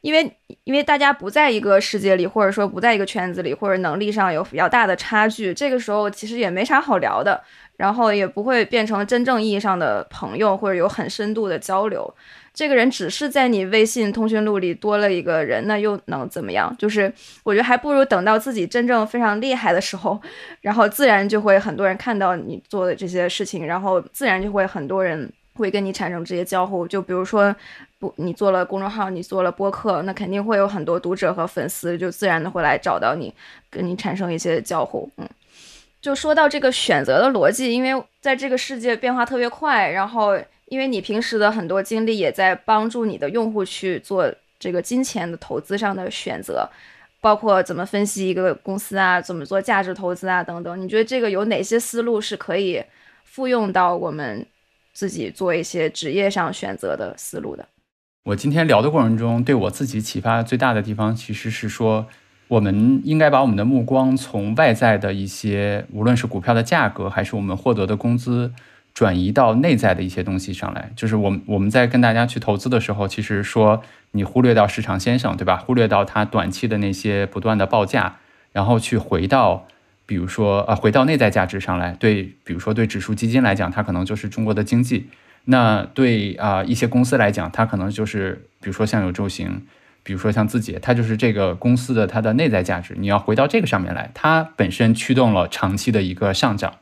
因为因为大家不在一个世界里，或者说不在一个圈子里，或者能力上有比较大的差距，这个时候其实也没啥好聊的，然后也不会变成真正意义上的朋友，或者有很深度的交流。这个人只是在你微信通讯录里多了一个人，那又能怎么样？就是我觉得还不如等到自己真正非常厉害的时候，然后自然就会很多人看到你做的这些事情，然后自然就会很多人会跟你产生直接交互。就比如说，不，你做了公众号，你做了播客，那肯定会有很多读者和粉丝，就自然的会来找到你，跟你产生一些交互。嗯，就说到这个选择的逻辑，因为在这个世界变化特别快，然后。因为你平时的很多精力也在帮助你的用户去做这个金钱的投资上的选择，包括怎么分析一个公司啊，怎么做价值投资啊等等。你觉得这个有哪些思路是可以复用到我们自己做一些职业上选择的思路的？我今天聊的过程中，对我自己启发最大的地方，其实是说，我们应该把我们的目光从外在的一些，无论是股票的价格，还是我们获得的工资。转移到内在的一些东西上来，就是我们我们在跟大家去投资的时候，其实说你忽略到市场先生，对吧？忽略到它短期的那些不断的报价，然后去回到，比如说啊，回到内在价值上来。对，比如说对指数基金来讲，它可能就是中国的经济；那对啊一些公司来讲，它可能就是比如说像有周行，比如说像字节，它就是这个公司的它的内在价值。你要回到这个上面来，它本身驱动了长期的一个上涨。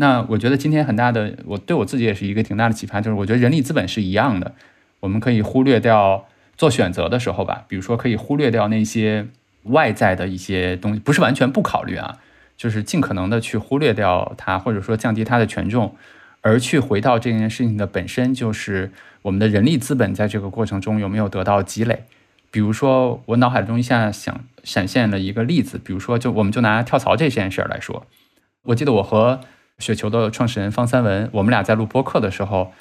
那我觉得今天很大的，我对我自己也是一个挺大的启发，就是我觉得人力资本是一样的，我们可以忽略掉做选择的时候吧，比如说可以忽略掉那些外在的一些东西，不是完全不考虑啊，就是尽可能的去忽略掉它，或者说降低它的权重，而去回到这件事情的本身，就是我们的人力资本在这个过程中有没有得到积累。比如说我脑海中一下想闪现了一个例子，比如说就我们就拿跳槽这件事儿来说，我记得我和雪球的创始人方三文，我们俩在录播客的时候，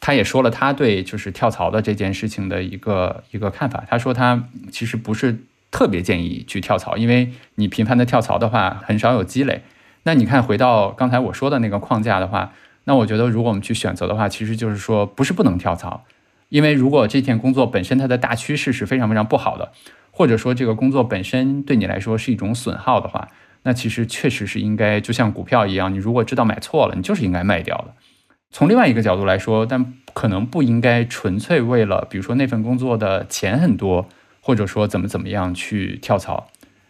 他也说了他对就是跳槽的这件事情的一个一个看法。他说他其实不是特别建议去跳槽，因为你频繁的跳槽的话，很少有积累。那你看回到刚才我说的那个框架的话，那我觉得如果我们去选择的话，其实就是说不是不能跳槽，因为如果这件工作本身它的大趋势是非常非常不好的，或者说这个工作本身对你来说是一种损耗的话。那其实确实是应该，就像股票一样，你如果知道买错了，你就是应该卖掉的。从另外一个角度来说，但可能不应该纯粹为了，比如说那份工作的钱很多，或者说怎么怎么样去跳槽。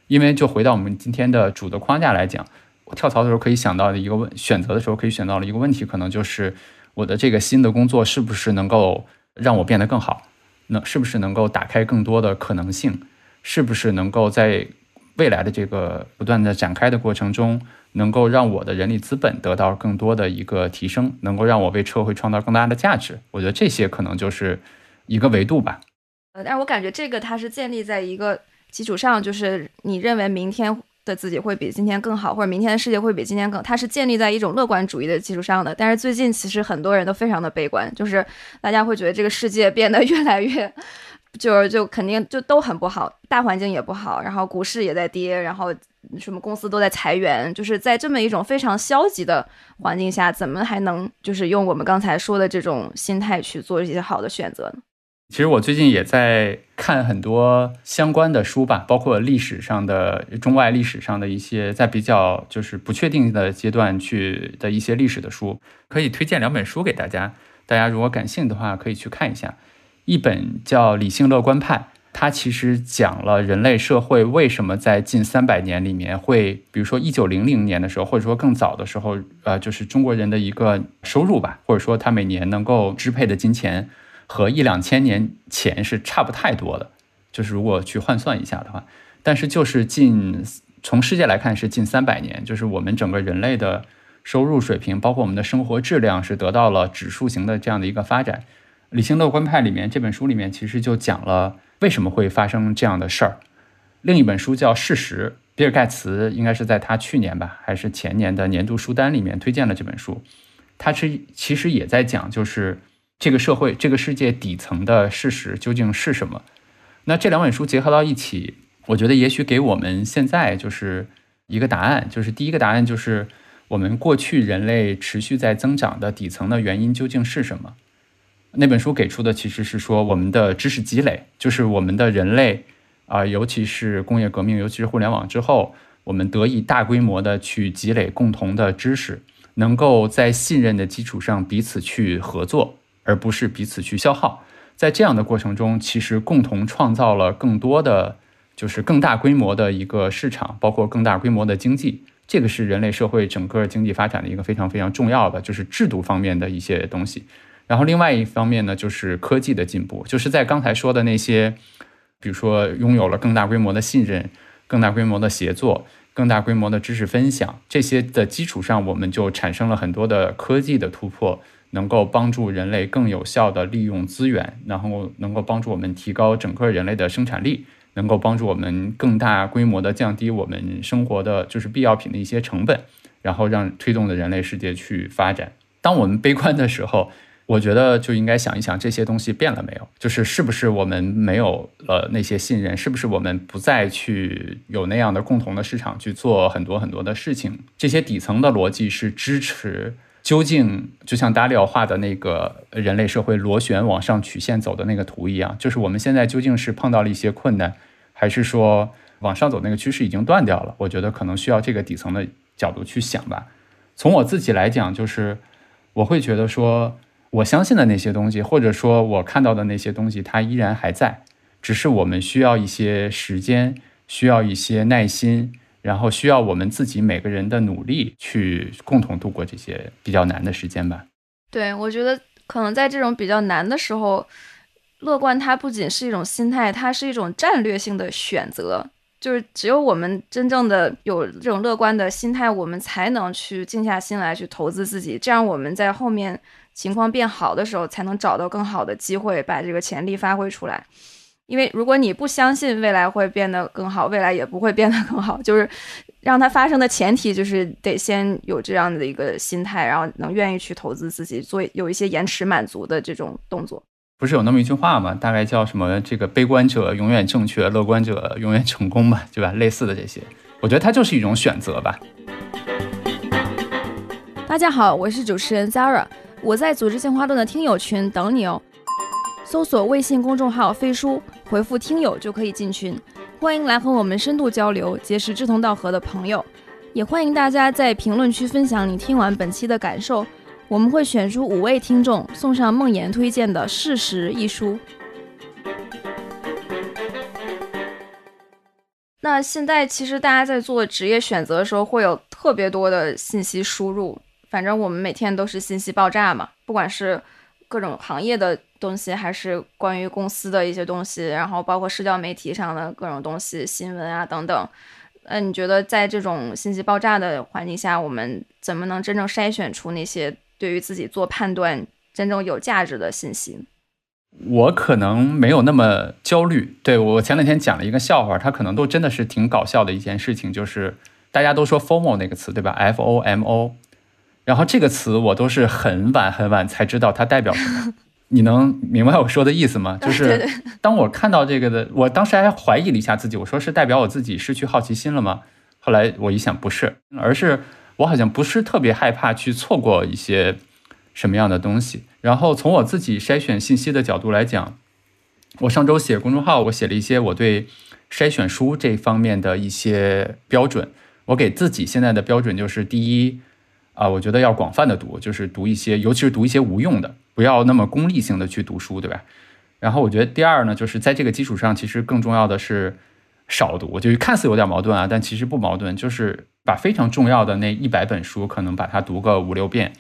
因为就回到我们今天的主的框架来讲，我跳槽的时候可以想到的一个问，选择的时候可以选到的一个问题，可能就是我的这个新的工作是不是能够让我变得更好？那是不是能够打开更多的可能性？是不是能够在未来的这个不断的展开的过程中，能够让我的人力资本得到更多的一个提升，能够让我为社会创造更大的价值。我觉得这些可能就是一个维度吧。但是我感觉这个它是建立在一个基础上，就是你认为明天的自己会比今天更好，或者明天的世界会比今天更，它是建立在一种乐观主义的基础上的。但是最近其实很多人都非常的悲观，就是大家会觉得这个世界变得 越来越。就是就肯定就都很不好，大环境也不好，然后股市也在跌，然后什么公司都在裁员，就是在这么一种非常消极的环境下，怎么还能就是用我们刚才说的这种心态去做一些好的选择呢？其实我最近也在看很多相关的书吧，包括历史上的中外历史上的一些在比较就是不确定的阶段去的一些历史的书，可以推荐两本书给大家，大家如果感兴趣的话可以去看一下。一本叫《理性乐观派》，它其实讲了人类社会为什么在近三百年里面会，比如说一九零零年的时候，或者说更早的时候，呃，就是中国人的一个收入吧，或者说他每年能够支配的金钱和一两千年前是差不太多的，就是如果去换算一下的话，但是就是近从世界来看是近三百年，就是我们整个人类的收入水平，包括我们的生活质量是得到了指数型的这样的一个发展。理性乐观派里面这本书里面其实就讲了为什么会发生这样的事儿。另一本书叫《事实》，比尔盖茨应该是在他去年吧还是前年的年度书单里面推荐了这本书。他是其实也在讲，就是这个社会、这个世界底层的事实究竟是什么。那这两本书结合到一起，我觉得也许给我们现在就是一个答案，就是第一个答案就是我们过去人类持续在增长的底层的原因究竟是什么。那本书给出的其实是说，我们的知识积累，就是我们的人类啊、尤其是工业革命，尤其是互联网之后，我们得以大规模的去积累共同的知识，能够在信任的基础上彼此去合作，而不是彼此去消耗。在这样的过程中，其实共同创造了更多的，就是更大规模的一个市场，包括更大规模的经济。这个是人类社会整个经济发展的一个非常非常重要的，就是制度方面的一些东西。然后另外一方面呢，就是科技的进步，就是在刚才说的那些，比如说拥有了更大规模的信任、更大规模的协作、更大规模的知识分享这些的基础上，我们就产生了很多的科技的突破，能够帮助人类更有效的利用资源，然后能够帮助我们提高整个人类的生产力。能够帮助我们更大规模的降低我们生活的就是必要品的一些成本，然后让推动的人类世界去发展。当我们悲观的时候，我觉得就应该想一想这些东西变了没有，就是是不是我们没有了那些信任，是不是我们不再去有那样的共同的市场去做很多很多的事情？这些底层的逻辑是支持。究竟就像达里奥画的那个人类社会螺旋往上曲线走的那个图一样，就是我们现在究竟是碰到了一些困难，还是说往上走那个趋势已经断掉了？我觉得可能需要这个底层的角度去想吧。从我自己来讲，就是我会觉得说，我相信的那些东西，或者说我看到的那些东西，它依然还在，只是我们需要一些时间，需要一些耐心。然后需要我们自己每个人的努力去共同度过这些比较难的时间吧。对，我觉得可能在这种比较难的时候，乐观它不仅是一种心态，它是一种战略性的选择。就是只有我们真正的有这种乐观的心态，我们才能去静下心来去投资自己。这样我们在后面情况变好的时候，才能找到更好的机会，把这个潜力发挥出来。因为如果你不相信未来会变得更好，未来也不会变得更好。就是让它发生的前提，就是得先有这样的一个心态，然后能愿意去投资自己，做有一些延迟满足的这种动作。不是有那么一句话吗？大概叫什么？这个悲观者永远正确，乐观者永远成功吧，对吧？类似的这些，我觉得它就是一种选择吧。大家好，我是主持人 Zara，我在组织进化论的听友群等你哦。搜索微信公众号“飞书”，回复“听友”就可以进群。欢迎来和我们深度交流，结识志同道合的朋友。也欢迎大家在评论区分享你听完本期的感受。我们会选出五位听众，送上梦妍推荐的《事实》一书。那现在其实大家在做职业选择的时候，会有特别多的信息输入。反正我们每天都是信息爆炸嘛，不管是各种行业的东西，还是关于公司的一些东西，然后包括社交媒体上的各种东西、新闻啊等等。那，你觉得在这种信息爆炸的环境下，我们怎么能真正筛选出那些对于自己做判断真正有价值的信息？我可能没有那么焦虑。对我前两天讲了一个笑话，它可能都真的是挺搞笑的一件事情，就是大家都说 “fomo” 那个词，对吧？F O M O，然后这个词我都是很晚很晚才知道它代表什么。你能明白我说的意思吗？就是当我看到这个的，我当时还怀疑了一下自己，我说是代表我自己失去好奇心了吗？后来我一想，不是，而是我好像不是特别害怕去错过一些什么样的东西。然后从我自己筛选信息的角度来讲，我上周写公众号，我写了一些我对筛选书这方面的一些标准。我给自己现在的标准就是：第一，啊，我觉得要广泛的读，就是读一些，尤其是读一些无用的，不要那么功利性的去读书，对吧？然后我觉得第二呢，就是在这个基础上，其实更重要的是少读，就是看似有点矛盾啊，但其实不矛盾，就是把非常重要的那一百本书，可能把它读个五六遍。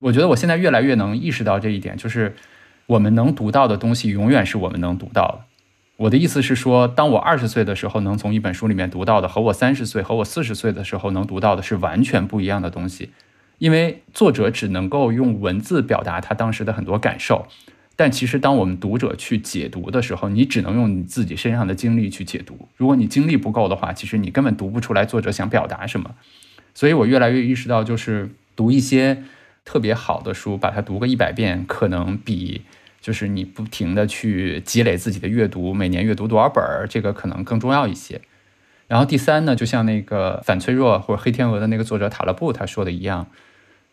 我觉得我现在越来越能意识到这一点，就是我们能读到的东西，永远是我们能读到的。我的意思是说，当我二十岁的时候能从一本书里面读到的，和我三十岁和我四十岁的时候能读到的是完全不一样的东西。因为作者只能够用文字表达他当时的很多感受，但其实当我们读者去解读的时候，你只能用你自己身上的经历去解读。如果你精力不够的话，其实你根本读不出来作者想表达什么。所以我越来越意识到，就是读一些特别好的书，把它读个一百遍，可能比就是你不停的去积累自己的阅读，每年阅读多少本儿，这个可能更重要一些。然后第三呢，就像那个反脆弱或者黑天鹅的那个作者塔勒布他说的一样。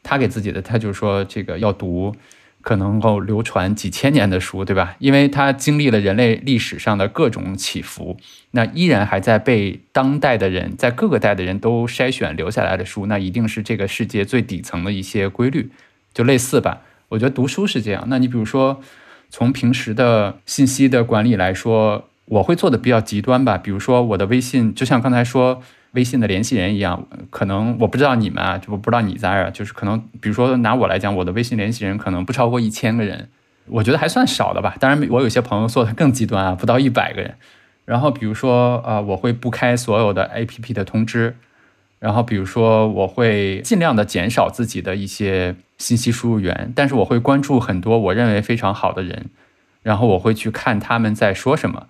他给自己的，他就说，这个要读可能够流传几千年的书，对吧？因为它经历了人类历史上的各种起伏，那依然还在被当代的人在各个代的人都筛选留下来的书，那一定是这个世界最底层的一些规律，就类似吧。我觉得读书是这样。那你比如说，从平时的信息的管理来说，我会做的比较极端吧。比如说我的微信，就像刚才说。微信的联系人一样，可能我不知道你们啊，就不知道你在啊，就是可能，比如说拿我来讲，我的微信联系人可能不超过一千个人，我觉得还算少的吧。当然，我有些朋友做的更极端啊，不到一百个人。然后比如说，呃，我会不开所有的 APP 的通知，然后比如说，我会尽量的减少自己的一些信息输入源，但是我会关注很多我认为非常好的人，然后我会去看他们在说什么，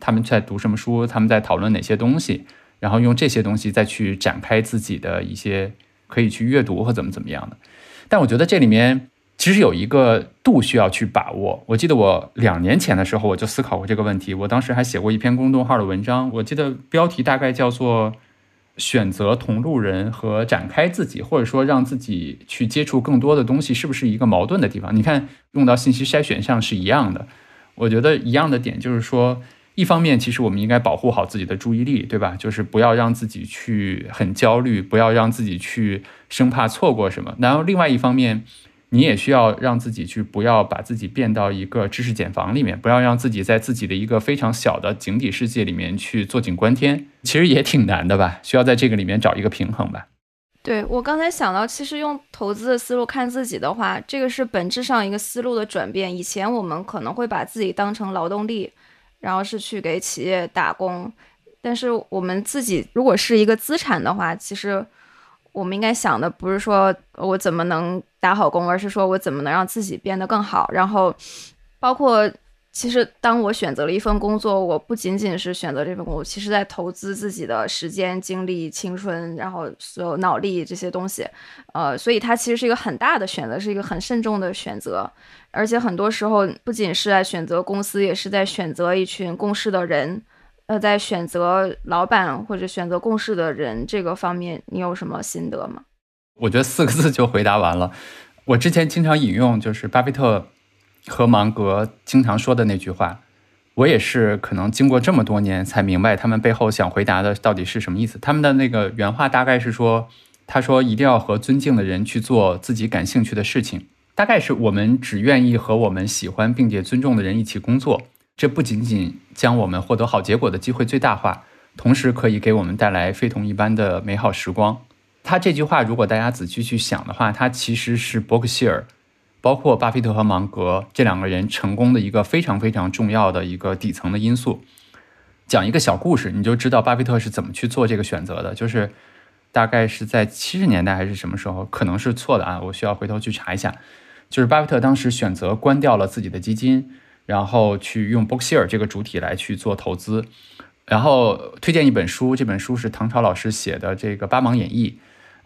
他们在读什么书，他们在讨论哪些东西。然后用这些东西再去展开自己的一些可以去阅读或怎么怎么样的，但我觉得这里面其实有一个度需要去把握。我记得我两年前的时候我就思考过这个问题，我当时还写过一篇公众号的文章，我记得标题大概叫做“选择同路人和展开自己”，或者说让自己去接触更多的东西，是不是一个矛盾的地方？你看用到信息筛选上是一样的，我觉得一样的点就是说。一方面，其实我们应该保护好自己的注意力，对吧？就是不要让自己去很焦虑，不要让自己去生怕错过什么。然后，另外一方面，你也需要让自己去不要把自己变到一个知识茧房里面，不要让自己在自己的一个非常小的井底世界里面去坐井观天。其实也挺难的吧？需要在这个里面找一个平衡吧。对我刚才想到，其实用投资的思路看自己的话，这个是本质上一个思路的转变。以前我们可能会把自己当成劳动力。然后是去给企业打工，但是我们自己如果是一个资产的话，其实我们应该想的不是说我怎么能打好工，而是说我怎么能让自己变得更好。然后，包括其实当我选择了一份工作，我不仅仅是选择这份工作，其实在投资自己的时间、精力、青春，然后所有脑力这些东西，呃，所以它其实是一个很大的选择，是一个很慎重的选择。而且很多时候，不仅是在选择公司，也是在选择一群共事的人。呃，在选择老板或者选择共事的人这个方面，你有什么心得吗？我觉得四个字就回答完了。我之前经常引用，就是巴菲特和芒格经常说的那句话。我也是可能经过这么多年才明白他们背后想回答的到底是什么意思。他们的那个原话大概是说：“他说一定要和尊敬的人去做自己感兴趣的事情。”大概是我们只愿意和我们喜欢并且尊重的人一起工作，这不仅仅将我们获得好结果的机会最大化，同时可以给我们带来非同一般的美好时光。他这句话，如果大家仔细去想的话，他其实是伯克希尔，包括巴菲特和芒格这两个人成功的一个非常非常重要的一个底层的因素。讲一个小故事，你就知道巴菲特是怎么去做这个选择的。就是大概是在七十年代还是什么时候，可能是错的啊，我需要回头去查一下。就是巴菲特当时选择关掉了自己的基金，然后去用伯克希尔这个主体来去做投资，然后推荐一本书，这本书是唐朝老师写的这个《八芒演义》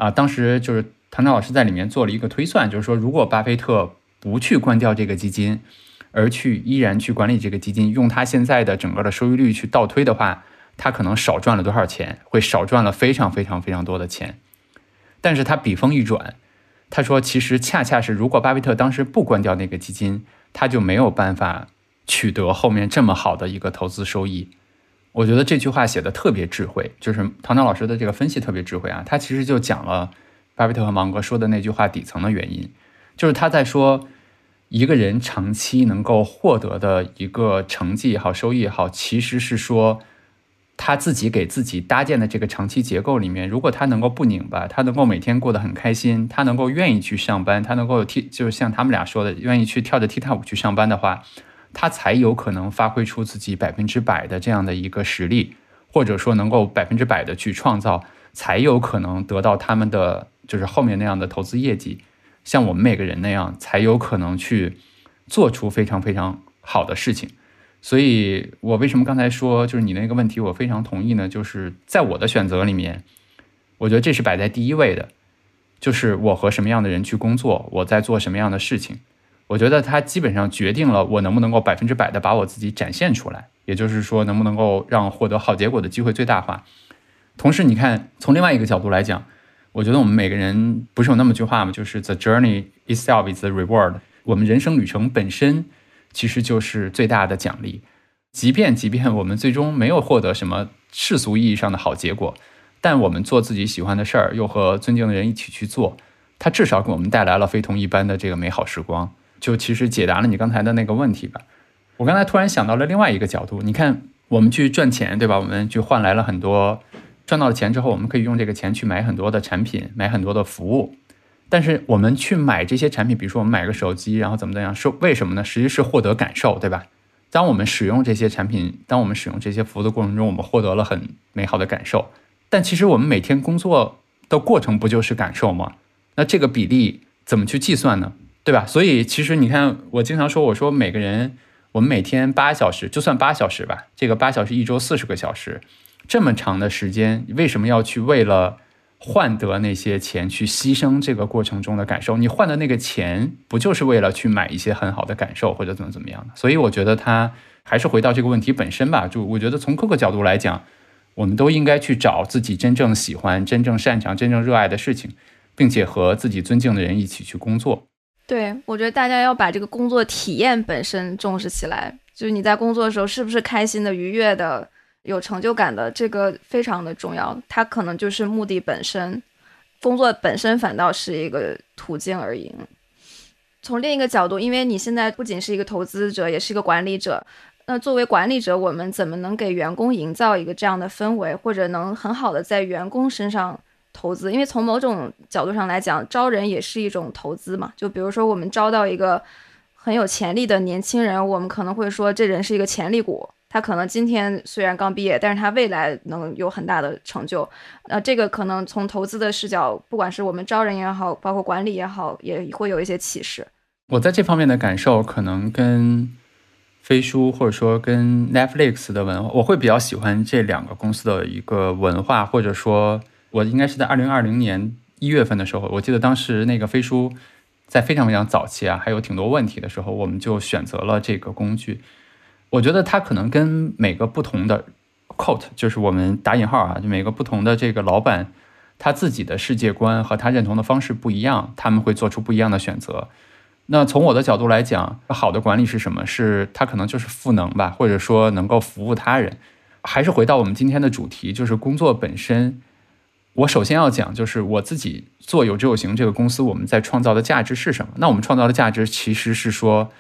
啊，当时就是唐朝老师在里面做了一个推算，就是说如果巴菲特不去关掉这个基金，而去依然去管理这个基金，用他现在的整个的收益率去倒推的话，他可能少赚了多少钱？会少赚了非常非常非常多的钱，但是他笔锋一转。他说：“其实恰恰是，如果巴菲特当时不关掉那个基金，他就没有办法取得后面这么好的一个投资收益。”我觉得这句话写的特别智慧，就是唐唐老师的这个分析特别智慧啊。他其实就讲了巴菲特和芒格说的那句话底层的原因，就是他在说一个人长期能够获得的一个成绩也好，收益也好，其实是说。他自己给自己搭建的这个长期结构里面，如果他能够不拧巴，他能够每天过得很开心，他能够愿意去上班，他能够踢，就是像他们俩说的，愿意去跳着踢踏舞去上班的话，他才有可能发挥出自己百分之百的这样的一个实力，或者说能够百分之百的去创造，才有可能得到他们的就是后面那样的投资业绩，像我们每个人那样，才有可能去做出非常非常好的事情。所以，我为什么刚才说就是你那个问题，我非常同意呢？就是在我的选择里面，我觉得这是摆在第一位的，就是我和什么样的人去工作，我在做什么样的事情。我觉得它基本上决定了我能不能够百分之百的把我自己展现出来，也就是说，能不能够让获得好结果的机会最大化。同时，你看从另外一个角度来讲，我觉得我们每个人不是有那么句话吗？就是 “the journey itself is the reward”。我们人生旅程本身其实就是最大的奖励。即便即便我们最终没有获得什么世俗意义上的好结果，但我们做自己喜欢的事儿，又和尊敬的人一起去做，它至少给我们带来了非同一般的这个美好时光。就其实解答了你刚才的那个问题吧。我刚才突然想到了另外一个角度，你看，我们去赚钱，对吧？我们去换来了很多，赚到了钱之后，我们可以用这个钱去买很多的产品，买很多的服务。但是我们去买这些产品，比如说我们买个手机，然后怎么怎样，是为什么呢？实际是获得感受，对吧？当我们使用这些产品，当我们使用这些服务的过程中，我们获得了很美好的感受。但其实我们每天工作的过程不就是感受吗？那这个比例怎么去计算呢？对吧？所以其实你看，我经常说，我说每个人，我们每天八小时，就算八小时吧，这个八小时一周四十个小时，这么长的时间，为什么要去为了换得那些钱去牺牲这个过程中的感受？你换的那个钱，不就是为了去买一些很好的感受或者怎么怎么样的？所以我觉得他还是回到这个问题本身吧。就我觉得从各个角度来讲，我们都应该去找自己真正喜欢、真正擅长、真正热爱的事情，并且和自己尊敬的人一起去工作。对，我觉得大家要把这个工作体验本身重视起来，就是你在工作的时候是不是开心的、愉悦的、有成就感的，这个非常的重要。它可能就是目的本身，工作本身反倒是一个途径而已。从另一个角度，因为你现在不仅是一个投资者，也是一个管理者，那作为管理者，我们怎么能给员工营造一个这样的氛围，或者能很好的在员工身上？投资，因为从某种角度上来讲，招人也是一种投资嘛。就比如说，我们招到一个很有潜力的年轻人，我们可能会说，这人是一个潜力股。他可能今天虽然刚毕业，但是他未来能有很大的成就。呃，这个可能从投资的视角，不管是我们招人也好，包括管理也好，也会有一些启示。我在这方面的感受，可能跟飞书或者说跟 Netflix 的文化，我会比较喜欢这两个公司的一个文化，或者说。我应该是在二零二零年一月份的时候，我记得当时那个飞书在非常非常早期啊，还有挺多问题的时候，我们就选择了这个工具。我觉得它可能跟每个不同的 quote，就是我们打引号啊，就每个不同的这个老板他自己的世界观和他认同的方式不一样，他们会做出不一样的选择。那从我的角度来讲，好的管理是什么？是它可能就是赋能吧，或者说能够服务他人。还是回到我们今天的主题，就是工作本身。我首先要讲，就是我自己做有知有行这个公司，我们在创造的价值是什么？那我们创造的价值其实是说，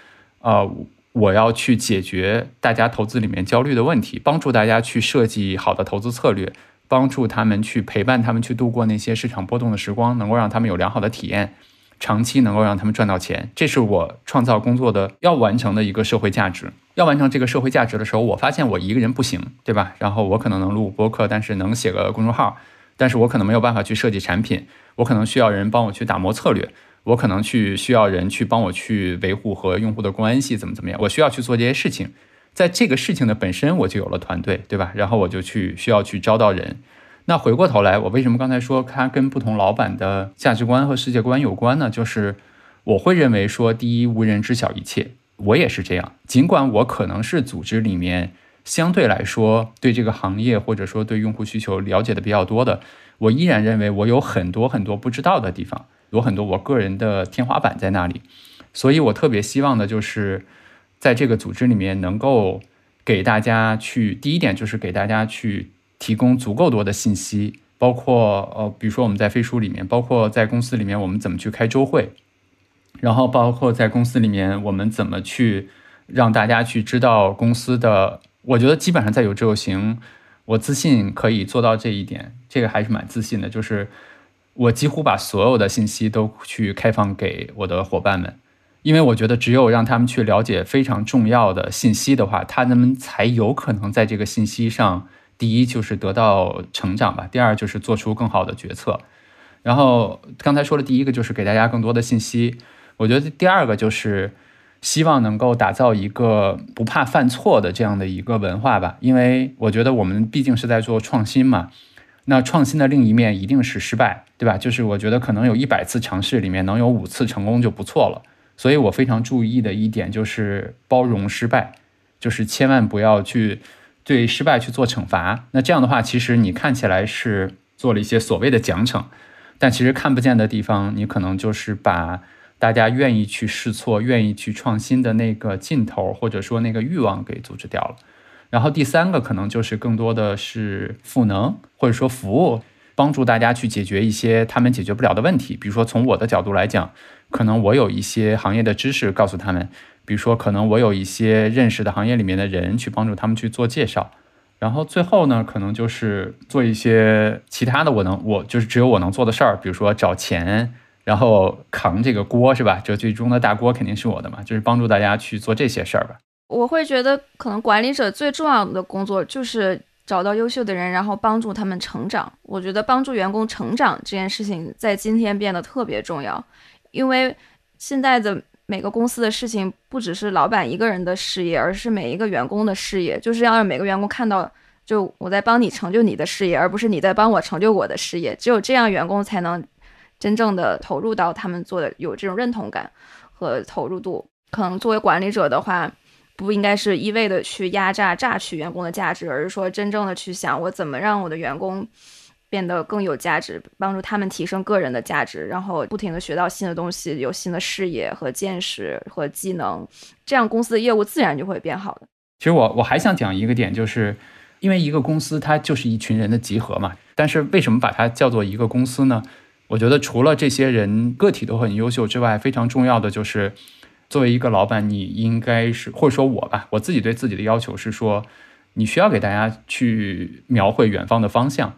呃，我要去解决大家投资里面焦虑的问题，帮助大家去设计好的投资策略，帮助他们去陪伴他们去度过那些市场波动的时光，能够让他们有良好的体验，长期能够让他们赚到钱。这是我创造工作的要完成的一个社会价值。要完成这个社会价值的时候，我发现我一个人不行，对吧？然后我可能能录播客，但是能写个公众号。但是我可能没有办法去设计产品，我可能需要人帮我去打磨策略，我可能去需要人去帮我去维护和用户的关系，怎么怎么样？我需要去做这些事情，在这个事情的本身我就有了团队，对吧？然后我就去需要去招到人。那回过头来，我为什么刚才说它跟不同老板的价值观和世界观有关呢？就是我会认为说，第一，无人知晓一切，我也是这样。尽管我可能是组织里面。相对来说，对这个行业或者说对用户需求了解的比较多的，我依然认为我有很多很多不知道的地方，有很多我个人的天花板在那里。所以我特别希望的就是，在这个组织里面能够给大家去，第一点就是给大家去提供足够多的信息，包括呃，比如说我们在飞书里面，包括在公司里面我们怎么去开周会，然后包括在公司里面我们怎么去让大家去知道公司的。我觉得基本上在有志有行，我自信可以做到这一点，这个还是蛮自信的。就是我几乎把所有的信息都去开放给我的伙伴们，因为我觉得只有让他们去了解非常重要的信息的话，他们才有可能在这个信息上，第一就是得到成长吧，第二就是做出更好的决策。然后刚才说的第一个就是给大家更多的信息，我觉得第二个就是。希望能够打造一个不怕犯错的这样的一个文化吧，因为我觉得我们毕竟是在做创新嘛。那创新的另一面一定是失败，对吧？就是我觉得可能有一百次尝试里面能有五次成功就不错了。所以我非常注意的一点就是包容失败，就是千万不要去对失败去做惩罚。那这样的话，其实你看起来是做了一些所谓的奖惩，但其实看不见的地方，你可能就是把。大家愿意去试错、愿意去创新的那个劲头，或者说那个欲望给阻止掉了。然后第三个可能就是更多的是赋能，或者说服务，帮助大家去解决一些他们解决不了的问题。比如说从我的角度来讲，可能我有一些行业的知识告诉他们，比如说可能我有一些认识的行业里面的人去帮助他们去做介绍。然后最后呢，可能就是做一些其他的，我能我就是只有我能做的事儿，比如说找钱，然后扛这个锅是吧？这最终的大锅肯定是我的嘛，就是帮助大家去做这些事儿吧。我会觉得，可能管理者最重要的工作就是找到优秀的人，然后帮助他们成长。我觉得帮助员工成长这件事情在今天变得特别重要，因为现在的每个公司的事情不只是老板一个人的事业，而是每一个员工的事业，就是要让每个员工看到，就我在帮你成就你的事业，而不是你在帮我成就我的事业。只有这样，员工才能真正的投入到他们做的，有这种认同感和投入度。可能作为管理者的话。不应该是一味的去压榨、榨取员工的价值，而是说真正的去想我怎么让我的员工变得更有价值，帮助他们提升个人的价值，然后不停的学到新的东西，有新的视野和见识和技能，这样公司的业务自然就会变好的。其实我我还想讲一个点，就是因为一个公司它就是一群人的集合嘛，但是为什么把它叫做一个公司呢？我觉得除了这些人个体都很优秀之外，非常重要的就是。作为一个老板，你应该是或者说我吧，我自己对自己的要求是说，你需要给大家去描绘远方的方向，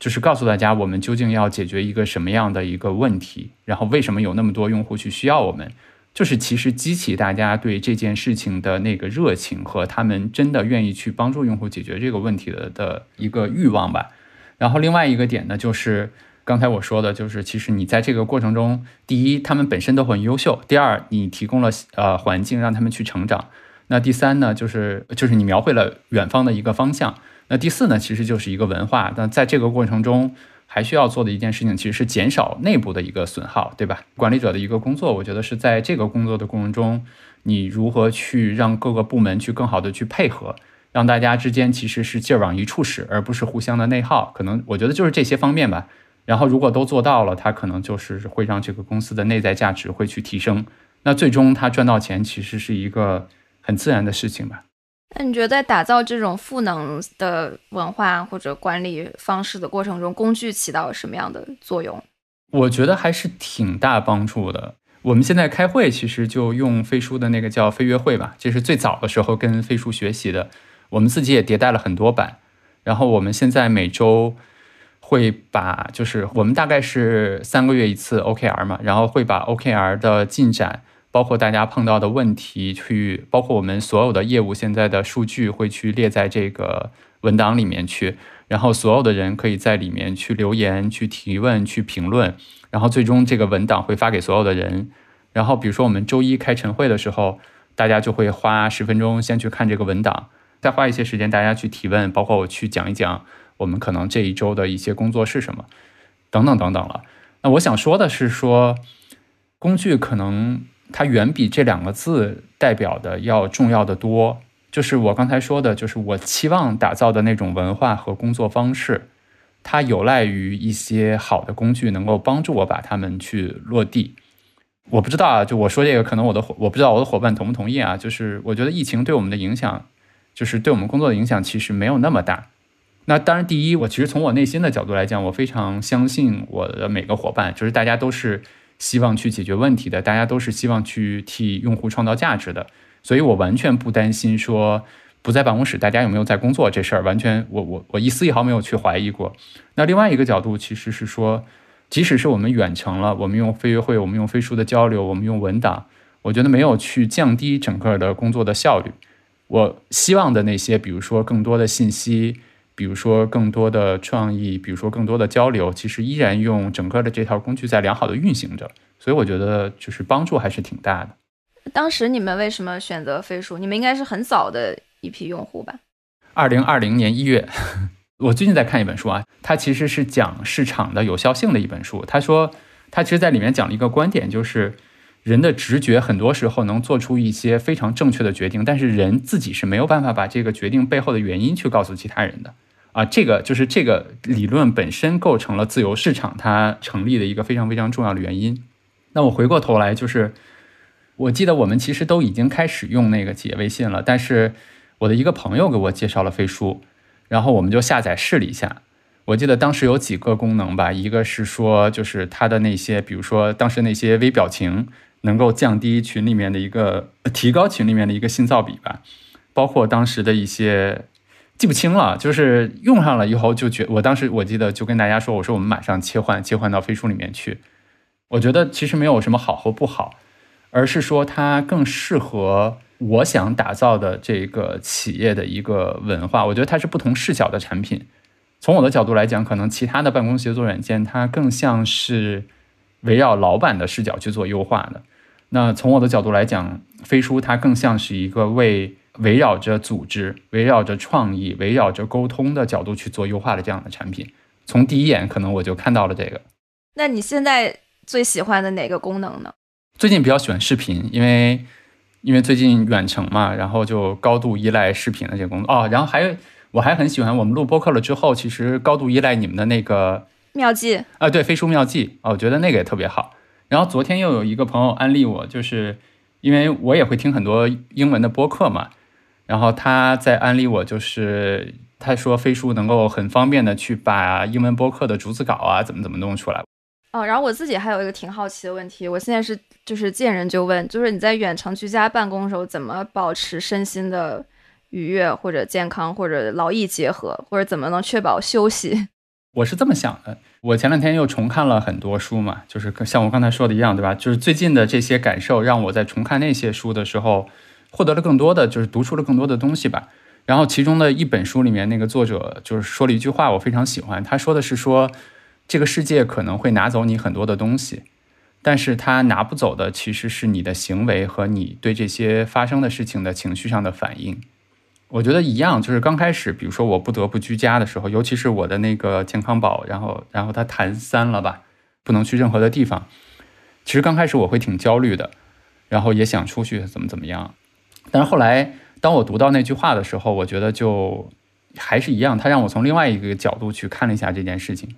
就是告诉大家我们究竟要解决一个什么样的一个问题，然后为什么有那么多用户去需要我们，就是其实激起大家对这件事情的那个热情和他们真的愿意去帮助用户解决这个问题的的一个欲望吧。然后另外一个点呢，就是。刚才我说的就是，其实你在这个过程中，第一，他们本身都很优秀；第二，你提供了呃环境让他们去成长；那第三呢，就是就是你描绘了远方的一个方向；那第四呢，其实就是一个文化。那在这个过程中，还需要做的一件事情，其实是减少内部的一个损耗，对吧？管理者的一个工作，我觉得是在这个工作的过程中，你如何去让各个部门去更好的去配合，让大家之间其实是劲儿往一处使，而不是互相的内耗。可能我觉得就是这些方面吧。然后，如果都做到了，它可能就是会让这个公司的内在价值会去提升。那最终他赚到钱，其实是一个很自然的事情吧。那你觉得在打造这种赋能的文化或者管理方式的过程中，工具起到什么样的作用？我觉得还是挺大帮助的。我们现在开会其实就用飞书的那个叫飞约会吧，这是最早的时候跟飞书学习的。我们自己也迭代了很多版，然后我们现在每周。会把就是我们大概是三个月一次 OKR 嘛，然后会把 OKR 的进展，包括大家碰到的问题，去包括我们所有的业务现在的数据，会去列在这个文档里面去，然后所有的人可以在里面去留言、去提问、去评论，然后最终这个文档会发给所有的人。然后比如说我们周一开晨会的时候，大家就会花十分钟先去看这个文档，再花一些时间大家去提问，包括我去讲一讲。我们可能这一周的一些工作是什么，等等等等了。那我想说的是，说工具可能它远比这两个字代表的要重要的多。就是我刚才说的，就是我期望打造的那种文化和工作方式，它有赖于一些好的工具能够帮助我把它们去落地。我不知道啊，就我说这个，可能我的伙我不知道我的伙伴同不同意啊。就是我觉得疫情对我们的影响，就是对我们工作的影响，其实没有那么大。那当然，第一，我其实从我内心的角度来讲，我非常相信我的每个伙伴，就是大家都是希望去解决问题的，大家都是希望去替用户创造价值的，所以我完全不担心说不在办公室大家有没有在工作这事儿，完全我我我一丝一毫没有去怀疑过。那另外一个角度其实是说，即使是我们远程了，我们用飞约会，我们用飞书的交流，我们用文档，我觉得没有去降低整个的工作的效率。我希望的那些，比如说更多的信息。比如说更多的创意，比如说更多的交流，其实依然用整个的这套工具在良好的运行着，所以我觉得就是帮助还是挺大的。当时你们为什么选择飞书？你们应该是很早的一批用户吧？二零二零年一月，我最近在看一本书啊，它其实是讲市场的有效性的一本书。他说，他其实在里面讲了一个观点，就是人的直觉很多时候能做出一些非常正确的决定，但是人自己是没有办法把这个决定背后的原因去告诉其他人的。啊，这个就是这个理论本身构成了自由市场它成立的一个非常非常重要的原因。那我回过头来，就是我记得我们其实都已经开始用那个企业微信了，但是我的一个朋友给我介绍了飞书，然后我们就下载试了一下。我记得当时有几个功能吧，一个是说就是它的那些，比如说当时那些微表情能够降低群里面的一个提高群里面的一个信噪比吧，包括当时的一些记不清了，就是用上了以后就觉，我当时我记得就跟大家说，我说我们马上切换切换到飞书里面去。我觉得其实没有什么好和不好，而是说它更适合我想打造的这个企业的一个文化。我觉得它是不同视角的产品。从我的角度来讲，可能其他的办公协作软件它更像是围绕老板的视角去做优化的。那从我的角度来讲，飞书它更像是一个为围绕着组织、围绕着创意、围绕着沟通的角度去做优化的这样的产品。从第一眼可能我就看到了这个。那你现在最喜欢的哪个功能呢？最近比较喜欢视频，因为因为最近远程嘛，然后就高度依赖视频的这个工作哦。然后还有。我还很喜欢我们录播客了之后，其实高度依赖你们的那个妙计啊，对，飞书妙计啊，我觉得那个也特别好。然后昨天又有一个朋友安利我，就是因为我也会听很多英文的播客嘛，然后他在安利我，就是他说飞书能够很方便的去把英文播客的逐字稿啊，怎么怎么弄出来。哦，然后我自己还有一个挺好奇的问题，我现在是就是见人就问，就是你在远程居家办公的时候，怎么保持身心的？愉悦或者健康或者劳逸结合，或者怎么能确保休息？我是这么想的。我前两天又重看了很多书嘛，就是像我刚才说的一样，对吧？就是最近的这些感受，让我在重看那些书的时候，获得了更多的，就是读出了更多的东西吧。然后其中的一本书里面，那个作者就是说了一句话，我非常喜欢。他说的是说，这个世界可能会拿走你很多的东西，但是他拿不走的其实是你的行为和你对这些发生的事情的情绪上的反应。我觉得一样，就是刚开始，比如说我不得不居家的时候，尤其是我的那个健康宝，然后然后它弹三了吧，不能去任何的地方。其实刚开始我会挺焦虑的，然后也想出去怎么怎么样。但是后来，当我读到那句话的时候，我觉得就还是一样，他让我从另外一个角度去看了一下这件事情。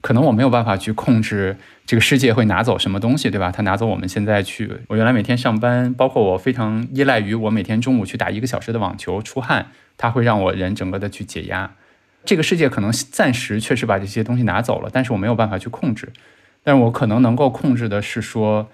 可能我没有办法去控制这个世界会拿走什么东西，对吧？他拿走我们现在去，我原来每天上班，包括我非常依赖于我每天中午去打一个小时的网球出汗，它会让我人整个的去解压。这个世界可能暂时确实把这些东西拿走了，但是我没有办法去控制。但是我可能能够控制的是说，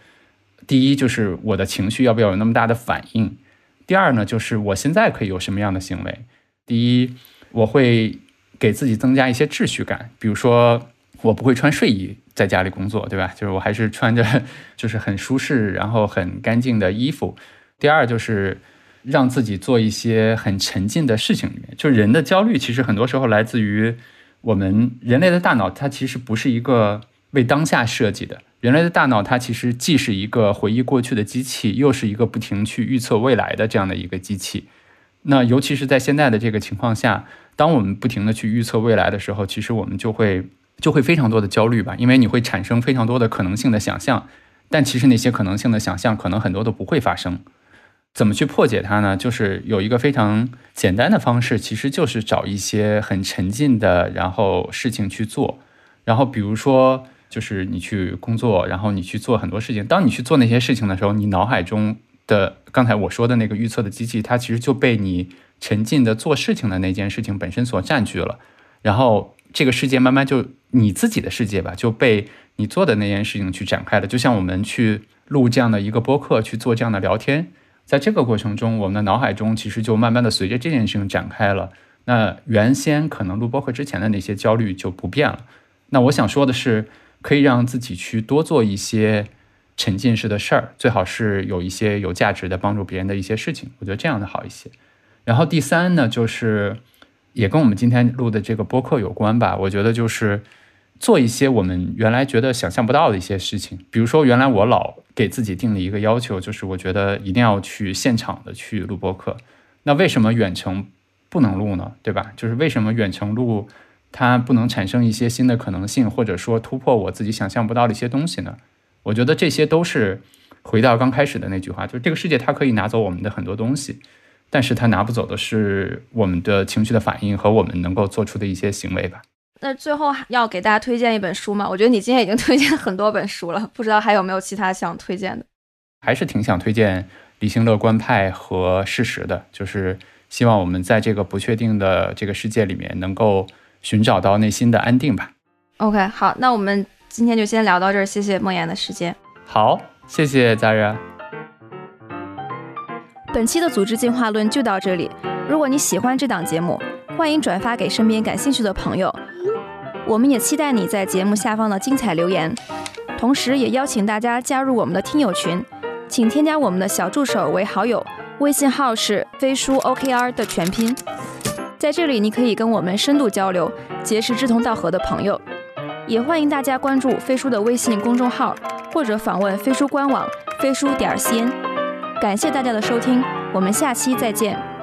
第一就是我的情绪要不要有那么大的反应，第二呢就是我现在可以有什么样的行为。第一，我会给自己增加一些秩序感，比如说。我不会穿睡衣在家里工作，对吧？就是我还是穿着 就是很舒适，然后很干净的衣服。第二就是让自己做一些很沉浸的事情里面。就人的焦虑，其实很多时候来自于我们人类的大脑，它其实不是一个为当下设计的。人类的大脑，它其实既是一个回忆过去的机器，又是一个不停去预测未来的这样的一个机器。那尤其是在现在的这个情况下，当我们不停的去预测未来的时候，其实我们就会。就会非常多的焦虑吧，因为你会产生非常多的可能性的想象，但其实那些可能性的想象可能很多都不会发生。怎么去破解它呢？就是有一个非常简单的方式，其实就是找一些很沉浸的，然后事情去做。然后比如说，就是你去工作，然后你去做很多事情。当你去做那些事情的时候，你脑海中的刚才我说的那个预测的机器，它其实就被你沉浸的做事情的那件事情本身所占据了，然后。这个世界慢慢就你自己的世界吧，就被你做的那件事情去展开了。就像我们去录这样的一个播客，去做这样的聊天，在这个过程中，我们的脑海中其实就慢慢的随着这件事情展开了。那原先可能录播客之前的那些焦虑就不变了。那我想说的是，可以让自己去多做一些沉浸式的事儿，最好是有一些有价值的帮助别人的一些事情。我觉得这样的好一些。然后第三呢，就是。也跟我们今天录的这个播客有关吧？我觉得就是做一些我们原来觉得想象不到的一些事情。比如说，原来我老给自己定了一个要求，就是我觉得一定要去现场的去录播客。那为什么远程不能录呢？对吧？就是为什么远程录它不能产生一些新的可能性，或者说突破我自己想象不到的一些东西呢？我觉得这些都是回到刚开始的那句话，就是这个世界它可以拿走我们的很多东西。但是它拿不走的是我们的情绪的反应和我们能够做出的一些行为吧。那最后要给大家推荐一本书吗？我觉得你今天已经推荐很多本书了，不知道还有没有其他想推荐的？还是挺想推荐《理性乐观派》和《事实》的，就是希望我们在这个不确定的这个世界里面，能够寻找到内心的安定吧。OK，好，那我们今天就先聊到这儿，谢谢梦妍的时间。好，谢谢家人。本期的组织进化论就到这里。如果你喜欢这档节目，欢迎转发给身边感兴趣的朋友。我们也期待你在节目下方的精彩留言，同时也邀请大家加入我们的听友群，请添加我们的小助手为好友，微信号是飞书 OKR 的全拼。在这里，你可以跟我们深度交流，结识志同道合的朋友。也欢迎大家关注飞书的微信公众号，或者访问飞书官网飞书点 cn。感谢大家的收听，我们下期再见。